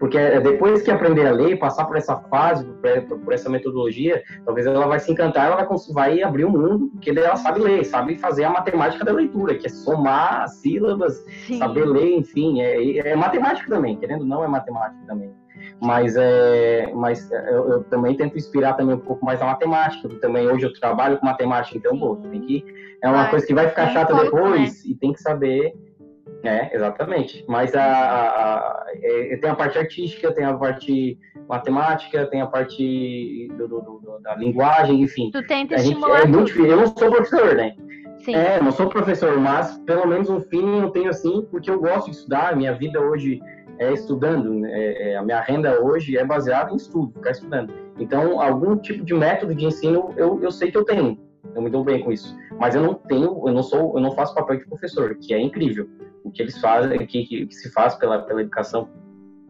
Porque é, depois que aprender a ler, passar por essa fase, por, por, essa metodologia, talvez ela vai se encantar, ela vai, vai abrir o um mundo, porque ela sabe ler, sabe fazer a matemática da leitura, que é somar sílabas, Sim. saber ler, enfim, é, é matemática também, querendo ou não, é matemática também. Mas, é, mas é, eu, eu, também tento inspirar também um pouco mais na matemática. Também hoje eu trabalho com matemática, então, pô, tem que, é uma coisa que vai ficar chata depois né? e tem que saber. É, exatamente. Mas a, a, a, é, tem a parte artística, tem a parte matemática, tem a parte do, do, do, da linguagem, enfim. Tu tenta estimular. Gente, é muito difícil. Eu não sou professor, né? Sim. É, não sou professor, mas pelo menos um feeling eu tenho assim, porque eu gosto de estudar. Minha vida hoje é estudando. Né? É, é, a minha renda hoje é baseada em estudo, ficar estudando. Então, algum tipo de método de ensino eu, eu sei que eu tenho. Eu me dou bem com isso. Mas eu não tenho, eu não sou, eu não faço papel de professor, que é incrível. O que eles fazem, que, que, que se faz pela, pela educação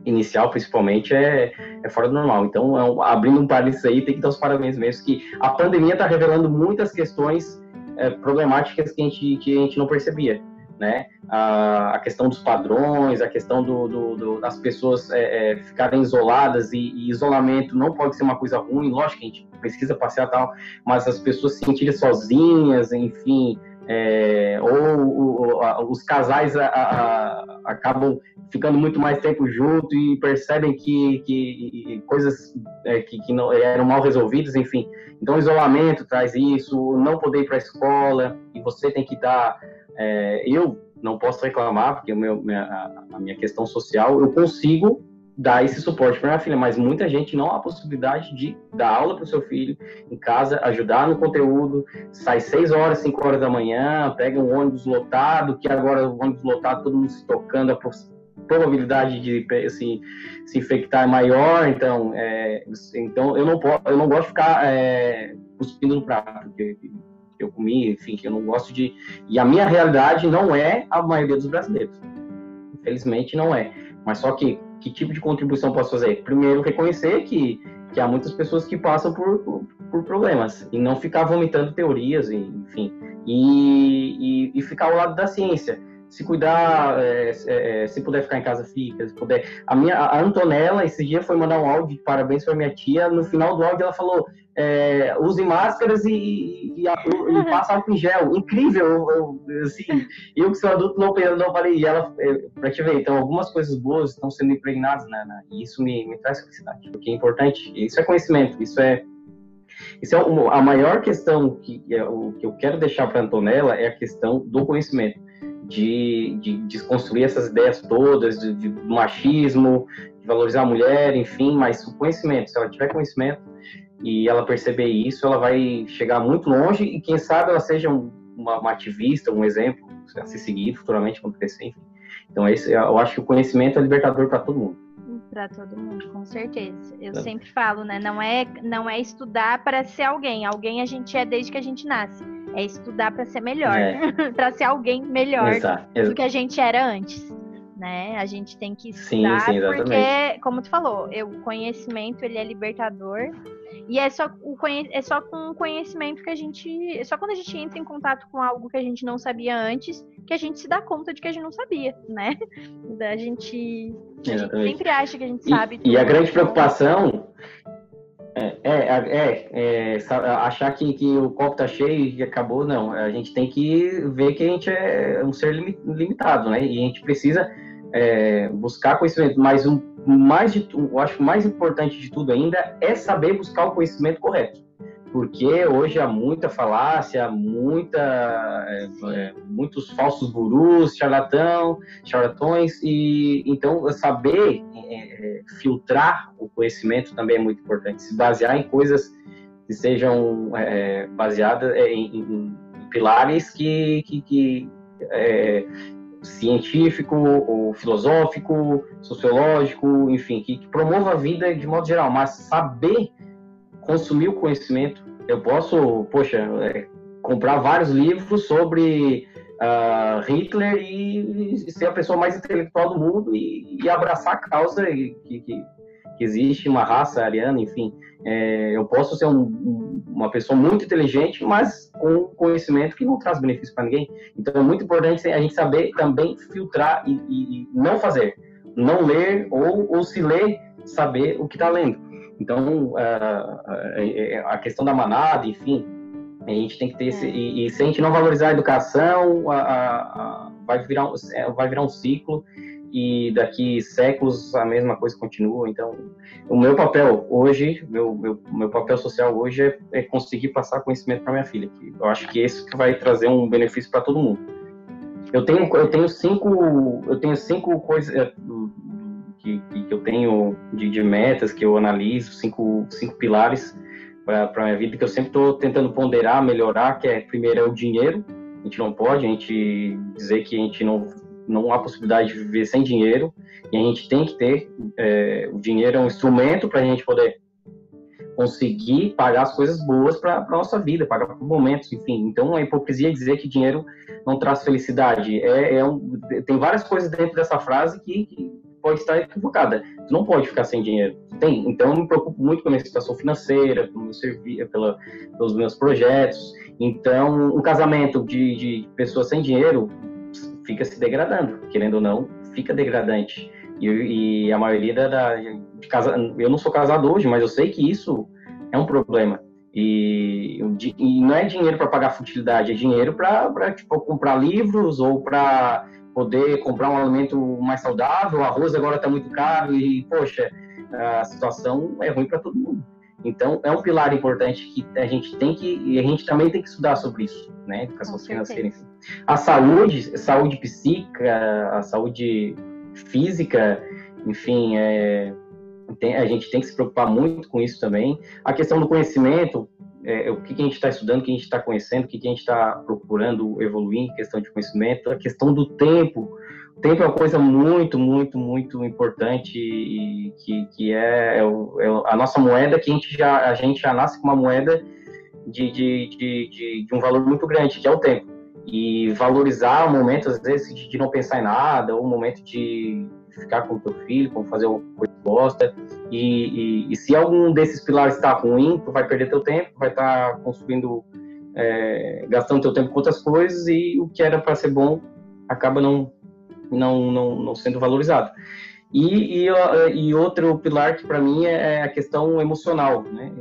inicial, principalmente, é, é fora do normal. Então, é um, abrindo um parênteses aí, tem que dar os parabéns mesmo, que a pandemia está revelando muitas questões é, problemáticas que a, gente, que a gente não percebia. Né? A, a questão dos padrões, a questão do, do, do das pessoas é, é, ficarem isoladas e, e, isolamento não pode ser uma coisa ruim, lógico que a gente precisa passear tal, mas as pessoas se sentirem sozinhas, enfim, é, ou, ou, os casais a, a, acabam ficando muito mais tempo junto e percebem que, que coisas é, que, que, não eram mal resolvidas, enfim. Então, isolamento traz isso, não poder ir para a escola e você tem que dar. É, eu não posso reclamar porque meu, minha, a minha questão social eu consigo dar esse suporte para minha filha, mas muita gente não há a possibilidade de dar aula para o seu filho em casa, ajudar no conteúdo, sai 6 horas, 5 horas da manhã, pega um ônibus lotado, que agora o ônibus lotado, todo mundo se tocando, a probabilidade de assim, se infectar é maior, então, é, então eu não posso, eu não gosto de ficar é, cuspindo no prato, que eu comi, enfim, que eu não gosto de, e a minha realidade não é a maioria dos brasileiros, infelizmente não é, mas só que que tipo de contribuição posso fazer? Primeiro, reconhecer que, que há muitas pessoas que passam por, por, por problemas e não ficar vomitando teorias, enfim, e, e, e ficar ao lado da ciência se cuidar, é, é, se puder ficar em casa, fica. Se puder. A minha a Antonella, esse dia, foi mandar um áudio de parabéns para minha tia. No final do áudio, ela falou: é, use máscaras e, e, e, e passa álcool em gel. Incrível! Eu, eu, assim, eu que sou adulto não, não falei. E ela, é, para te ver, então, algumas coisas boas estão sendo impregnadas, né, né, e isso me, me traz felicidade, porque é importante. Isso é conhecimento, isso é. Isso é a maior questão que, que eu quero deixar para Antonella é a questão do conhecimento de, de desconstruir essas ideias todas, de, de, machismo, de valorizar a mulher, enfim, mas o conhecimento, se ela tiver conhecimento e ela perceber isso, ela vai chegar muito longe e quem sabe ela seja um, uma, uma, ativista, um exemplo a ser seguido futuramente quando crescer, enfim. Então, esse, eu acho que o conhecimento é libertador para todo mundo para todo mundo, com certeza. Eu é. sempre falo, né? Não é, não é estudar para ser alguém. Alguém a gente é desde que a gente nasce. É estudar para ser melhor, é. para ser alguém melhor Exato. do que a gente era antes. Né? A gente tem que estudar sim, sim, porque, como tu falou, o conhecimento ele é libertador e é só, o é só com o conhecimento que a gente. É só quando a gente entra em contato com algo que a gente não sabia antes que a gente se dá conta de que a gente não sabia, né? A gente, a gente sempre acha que a gente sabe. E, e a grande preocupação é, é, é, é, achar que, que o copo tá cheio e acabou, não. A gente tem que ver que a gente é um ser limitado, né? E a gente precisa é, buscar conhecimento. Mas o mais de, eu acho mais importante de tudo ainda é saber buscar o conhecimento correto porque hoje há muita falácia, muita, é, é, muitos falsos gurus, charlatão, charlatões, e então saber é, é, filtrar o conhecimento também é muito importante, se basear em coisas que sejam é, baseadas é, em, em, pilares que, que, que científico, ou filosófico, sociológico, enfim, que, que promova a vida de modo geral, mas saber consumir o conhecimento. Eu posso, poxa, é, comprar vários livros sobre uh, Hitler e, e, ser a pessoa mais intelectual do mundo e, e abraçar a causa que, que, que, existe uma raça ariana, enfim. É, eu posso ser um, uma pessoa muito inteligente, mas com conhecimento que não traz benefício para ninguém. Então é muito importante a gente saber também filtrar e, e não fazer. Não ler ou, ou se ler, saber o que está lendo. Então, a questão da manada, enfim, a gente tem que ter esse. É. E, e se a gente não valorizar a educação, a, a, a, vai, virar um, é, vai virar um ciclo e daqui séculos a mesma coisa continua. Então, o meu papel hoje, meu, meu, meu papel social hoje é, é conseguir passar conhecimento para minha filha. Que eu acho que esse que vai trazer um benefício para todo mundo. Eu tenho, eu tenho cinco, eu tenho cinco coisas é, que, que eu tenho de, de metas que eu analiso, cinco, cinco pilares para a minha vida que eu sempre estou tentando ponderar, melhorar, que é primeiro é o dinheiro. A gente não pode a gente dizer que a gente não não há possibilidade de viver sem dinheiro e a gente tem que ter é, o dinheiro é um instrumento para a gente poder conseguir pagar as coisas boas para a nossa vida, pagar por momentos, enfim. Então, a hipocrisia é dizer que dinheiro não traz felicidade. É, é um, tem várias coisas dentro dessa frase que, que, pode estar equivocada. Tu não pode ficar sem dinheiro. Tem. Então, eu me preocupo muito com a minha situação financeira, com meu serviço, pela, pelos meus projetos. Então, um casamento de, de pessoas sem dinheiro fica se degradando, querendo ou não, fica degradante. E, e a maioria da, da de casa, eu não sou casado hoje, mas eu sei que isso é um problema. E, e não é dinheiro para pagar futilidade, é dinheiro para tipo, comprar livros ou para poder comprar um alimento mais saudável. O arroz agora está muito caro e, poxa, a situação é ruim para todo mundo. Então, é um pilar importante que a gente tem que, e a gente também tem que estudar sobre isso, né? Educação financeira. Enfim. A saúde, saúde psíquica, a saúde física, enfim, é, tem, a gente tem que se preocupar muito com isso também. A questão do conhecimento, é, o que, que, a gente está estudando, o que a gente está conhecendo, o que, que a gente está procurando evoluir em questão de conhecimento, a questão do tempo. O tempo é uma coisa muito, muito, muito importante e que, que é, é, é, a nossa moeda que a gente já, a gente já nasce com uma moeda de, de, de, de, de um valor muito grande, que é o tempo. E valorizar o momento, às vezes, de não pensar em nada, ou o momento de ficar com o teu filho, como fazer o que gosta. E, e, e, se algum desses pilares está ruim, tu vai perder teu tempo, vai estar tá construindo, é, gastando teu tempo com outras coisas e o que era para ser bom acaba não, não, não, não sendo valorizado. E, e, e outro pilar que para mim é, é a questão emocional, né?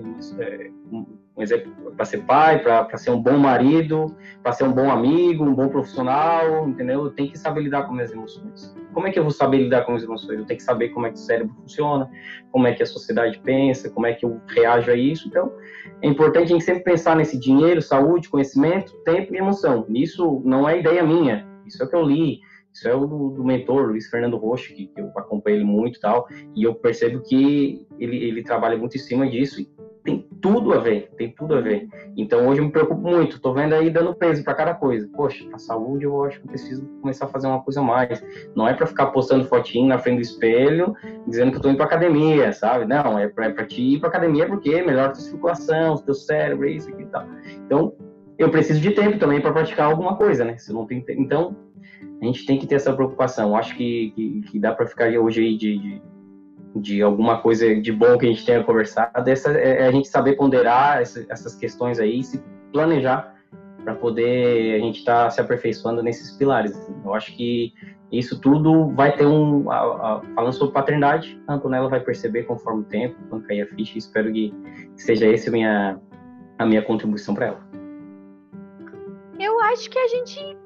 Um exemplo para ser pai, para ser um bom marido, para ser um bom amigo, um bom profissional, entendeu? Eu tenho que saber lidar com minhas emoções. Como é que eu vou saber lidar com as emoções? Eu tenho que saber como é que o cérebro funciona, como é que a sociedade pensa, como é que eu reajo a isso. Então, é importante a gente sempre pensar nesse dinheiro, saúde, conhecimento, tempo e emoção. Isso não é ideia minha, isso é o que eu li, isso é o do, do mentor, Luiz Fernando Rocha, que, que, eu acompanho ele muito e tal, e eu percebo que ele, ele trabalha muito em cima disso tem tudo a ver, tem tudo a ver. Então hoje eu me preocupo muito, tô vendo aí dando peso para cada coisa. Poxa, a saúde eu acho que preciso começar a fazer uma coisa mais. Não é para ficar postando fotinho na frente do espelho, dizendo que eu tô indo pra academia, sabe? Não, é pra, é pra te ir pra academia porque melhora a tua circulação, o teu cérebro, isso aqui e tal. Então, eu preciso de tempo também para praticar alguma coisa, né? Se não tem Então, a gente tem que ter essa preocupação. Eu acho que, que, que dá para ficar hoje aí de, de de alguma coisa de bom que a gente tenha conversado, essa, é, é a gente saber ponderar essa, essas questões aí e se planejar para poder a gente estar tá se aperfeiçoando nesses pilares. Assim. Eu acho que isso tudo vai ter um. A, a, falando sobre paternidade, a Antonella vai perceber conforme o tempo, quando cair a ficha, espero que seja essa a minha, a minha contribuição para ela. Eu acho que a gente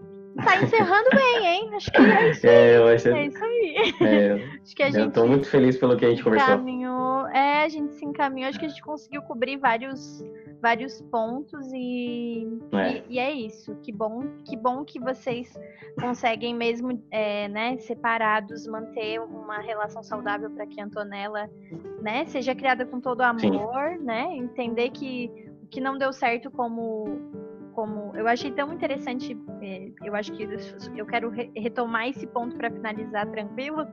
Tá encerrando bem, hein? Acho que é isso aí. É, eu acho... é isso aí. É, acho que a gente. Eu tô muito feliz pelo que a gente conversou. Encaminhou... É, a gente se encaminhou. Acho que a gente conseguiu cobrir vários, vários pontos e é. E, e, é isso. Que bom, que bom que vocês conseguem mesmo, é, né, separados, manter uma relação saudável para que a Antonella, né, seja criada com todo amor, Sim. né? Entender que o que não deu certo como como eu achei tão interessante, é, eu acho que eu quero retomar esse ponto para finalizar tranquilo,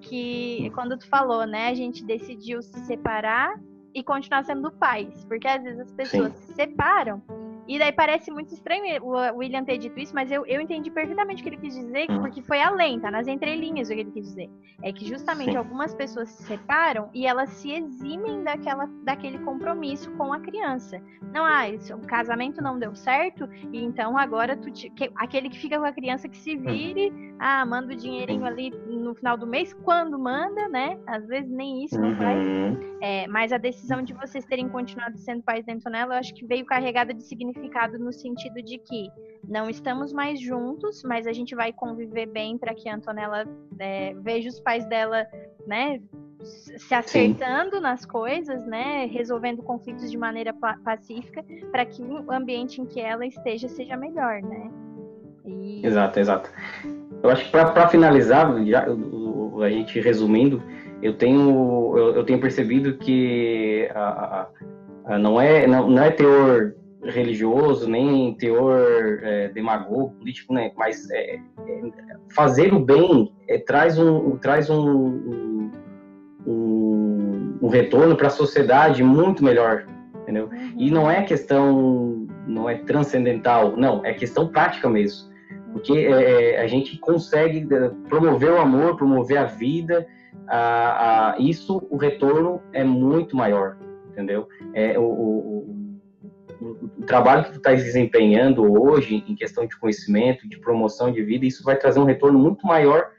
que quando tu falou, né, a gente decidiu se separar e continuar sendo pais, porque às vezes as pessoas Sim. se separam e daí parece muito estranho o William ter dito isso, mas eu, eu entendi perfeitamente o que ele quis dizer, hum. porque foi além, tá? Nas entrelinhas o que ele quis dizer. É que justamente Sim. algumas pessoas se separam e elas se eximem daquela, daquele compromisso com a criança. Não, ah, isso, o casamento não deu certo, e então agora tu te, que, aquele que fica com a criança que se hum. vire, ah, manda o dinheirinho ali no final do mês, quando manda, né? Às vezes nem isso não faz. Uhum. É, mas a decisão de vocês terem continuado sendo pais da Antonella, eu acho que veio carregada de significado significado no sentido de que não estamos mais juntos, mas a gente vai conviver bem para que a Antonella é, veja os pais dela, né, se acertando Sim. nas coisas, né, resolvendo conflitos de maneira pacífica, para que o ambiente em que ela esteja seja melhor, né? E... Exato, exato. Eu acho que para finalizar, já, a gente resumindo, eu tenho eu, eu tenho percebido que a, a, a não é não, não é teor religioso, nem teor é, demagogo, político, né? Mas é, é, fazer o bem é, traz um, traz um, um, um retorno para a sociedade muito melhor, entendeu? E não é questão, não é transcendental, não, é questão prática mesmo. Porque é, a gente consegue promover o amor, promover a vida, a, a, isso o retorno é muito maior, entendeu? É, o, o o trabalho que tu está desempenhando hoje em questão de conhecimento, de promoção de vida, isso vai trazer um retorno muito maior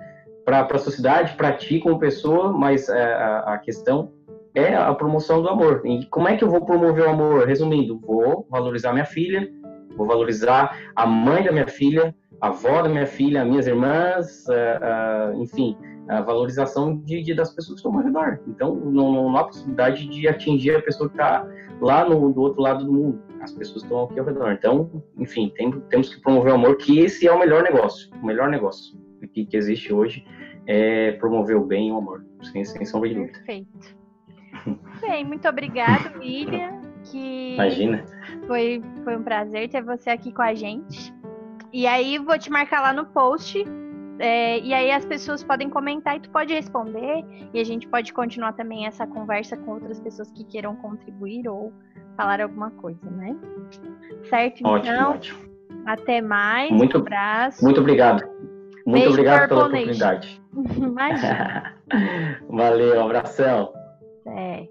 para a sociedade, para ti como pessoa, mas é, a, a, questão é a promoção do amor. E como é que eu vou promover o amor? Resumindo, vou valorizar minha filha, vou valorizar a mãe da minha filha, a avó da minha filha, minhas irmãs, uh, uh, enfim, a valorização de, de, das pessoas que estão ao redor. Então, não, não há possibilidade de atingir a pessoa que está lá no, do outro lado do mundo. As pessoas estão aqui ao redor. Então, enfim, tem, temos que promover o amor, que esse é o melhor negócio. O melhor negócio que, que existe hoje é promover o bem e o amor, sem, sem sombra de dúvida. Perfeito. Bem, muito obrigada, William. Que Imagina. Foi, foi um prazer ter você aqui com a gente. E aí, vou te marcar lá no post é, e aí as pessoas podem comentar e tu pode responder e a gente pode continuar também essa conversa com outras pessoas que queiram contribuir ou falar alguma coisa, né? Certo? Ótimo, então, ótimo. Até mais. Muito, um abraço. Muito obrigado. Muito Beijo obrigado pela oportunidade. Imagina. Valeu, um abração. É.